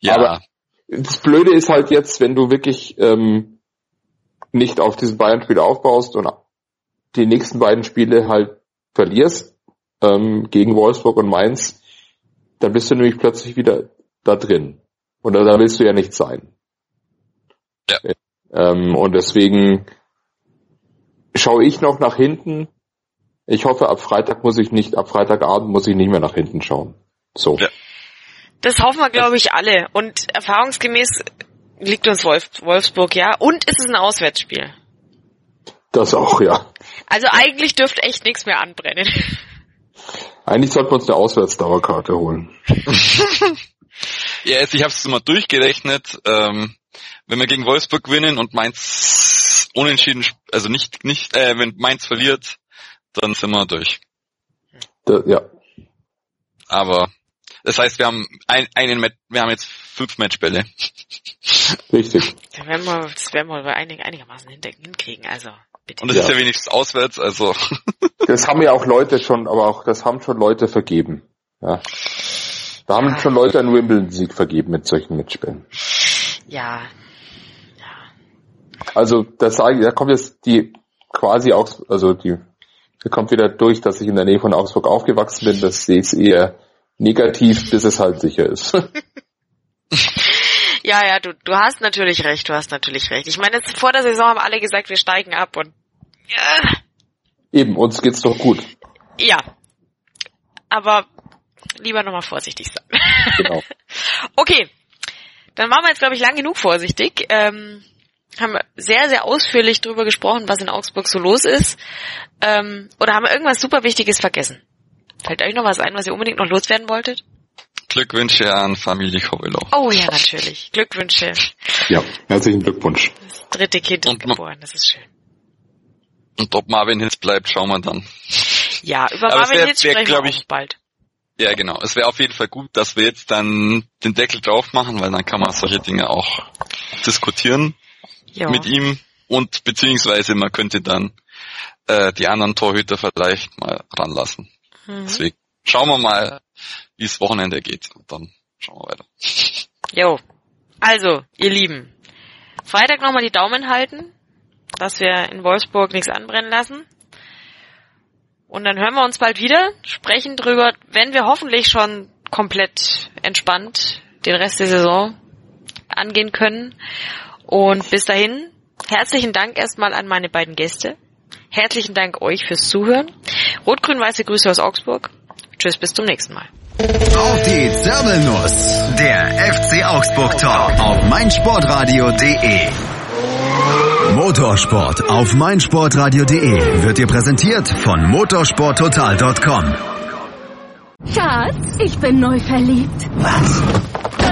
Ja,
Aber- das Blöde ist halt jetzt, wenn du wirklich ähm, nicht auf diesen Bayern-Spiel aufbaust und die nächsten beiden Spiele halt verlierst ähm, gegen Wolfsburg und Mainz, dann bist du nämlich plötzlich wieder da drin. Und da, willst du ja nicht sein.
Ja.
Ähm, und deswegen schaue ich noch nach hinten. Ich hoffe, ab Freitag muss ich nicht, ab Freitagabend muss ich nicht mehr nach hinten schauen. So. Ja.
Das hoffen wir, glaube ich, alle. Und erfahrungsgemäß liegt uns Wolf, Wolfsburg, ja. Und ist es ein Auswärtsspiel.
Das auch, ja.
Also eigentlich dürfte echt nichts mehr anbrennen.
Eigentlich sollten wir uns eine Auswärtsdauerkarte holen.
ja, jetzt, ich habe es mal durchgerechnet. Ähm, wenn wir gegen Wolfsburg gewinnen und Mainz unentschieden, also nicht, nicht, äh, wenn Mainz verliert, dann sind wir durch.
Da, ja.
Aber das heißt, wir haben ein, einen, wir haben jetzt fünf Matchbälle.
Richtig.
Das werden wir, das werden wir einig, einigermaßen hinkriegen, also.
Bitte. Und das ja. ist ja wenigstens auswärts, also.
Das haben ja auch Leute schon, aber auch das haben schon Leute vergeben. Ja. Da haben ja. schon Leute einen Wimbledon-Sieg vergeben mit solchen Mitspielen.
Ja.
ja. Also das sage ich, da kommt jetzt die quasi auch, also die, da kommt wieder durch, dass ich in der Nähe von Augsburg aufgewachsen bin. Das sehe ich eher negativ, bis es halt sicher ist.
Ja, ja, du, du hast natürlich recht, du hast natürlich recht. Ich meine, jetzt vor der Saison haben alle gesagt, wir steigen ab und ja.
Eben, uns geht's doch gut.
Ja. Aber lieber nochmal vorsichtig sein. Genau. okay. Dann waren wir jetzt, glaube ich, lang genug vorsichtig. Ähm, haben sehr, sehr ausführlich darüber gesprochen, was in Augsburg so los ist. Ähm, oder haben wir irgendwas super Wichtiges vergessen? Fällt euch noch was ein, was ihr unbedingt noch loswerden wolltet?
Glückwünsche an Familie Covelo.
Oh ja, natürlich. Glückwünsche.
Ja, herzlichen Glückwunsch.
Das dritte Kind ist geboren, das ist schön.
Und ob Marvin Hitz bleibt, schauen wir dann.
Ja, über Aber Marvin wär, Hitz sprechen wär, wir ich, bald.
Ja, genau. Es wäre auf jeden Fall gut, dass wir jetzt dann den Deckel drauf machen, weil dann kann man solche Dinge auch diskutieren jo. mit ihm und beziehungsweise man könnte dann äh, die anderen Torhüter vielleicht mal ranlassen. Mhm. Deswegen schauen wir mal, wie es Wochenende geht. Und dann schauen wir weiter.
Jo. Also, ihr Lieben. Freitag nochmal die Daumen halten, dass wir in Wolfsburg nichts anbrennen lassen. Und dann hören wir uns bald wieder, sprechen drüber, wenn wir hoffentlich schon komplett entspannt den Rest der Saison angehen können. Und bis dahin, herzlichen Dank erstmal an meine beiden Gäste. Herzlichen Dank euch fürs Zuhören. Rot-Grün-Weiße Grüße aus Augsburg. Tschüss, bis zum nächsten Mal.
Auf die Zirbelnuss. Der FC Augsburg Talk auf meinsportradio.de. Motorsport auf meinsportradio.de wird dir präsentiert von motorsporttotal.com.
Schatz, ich bin neu verliebt.
Was?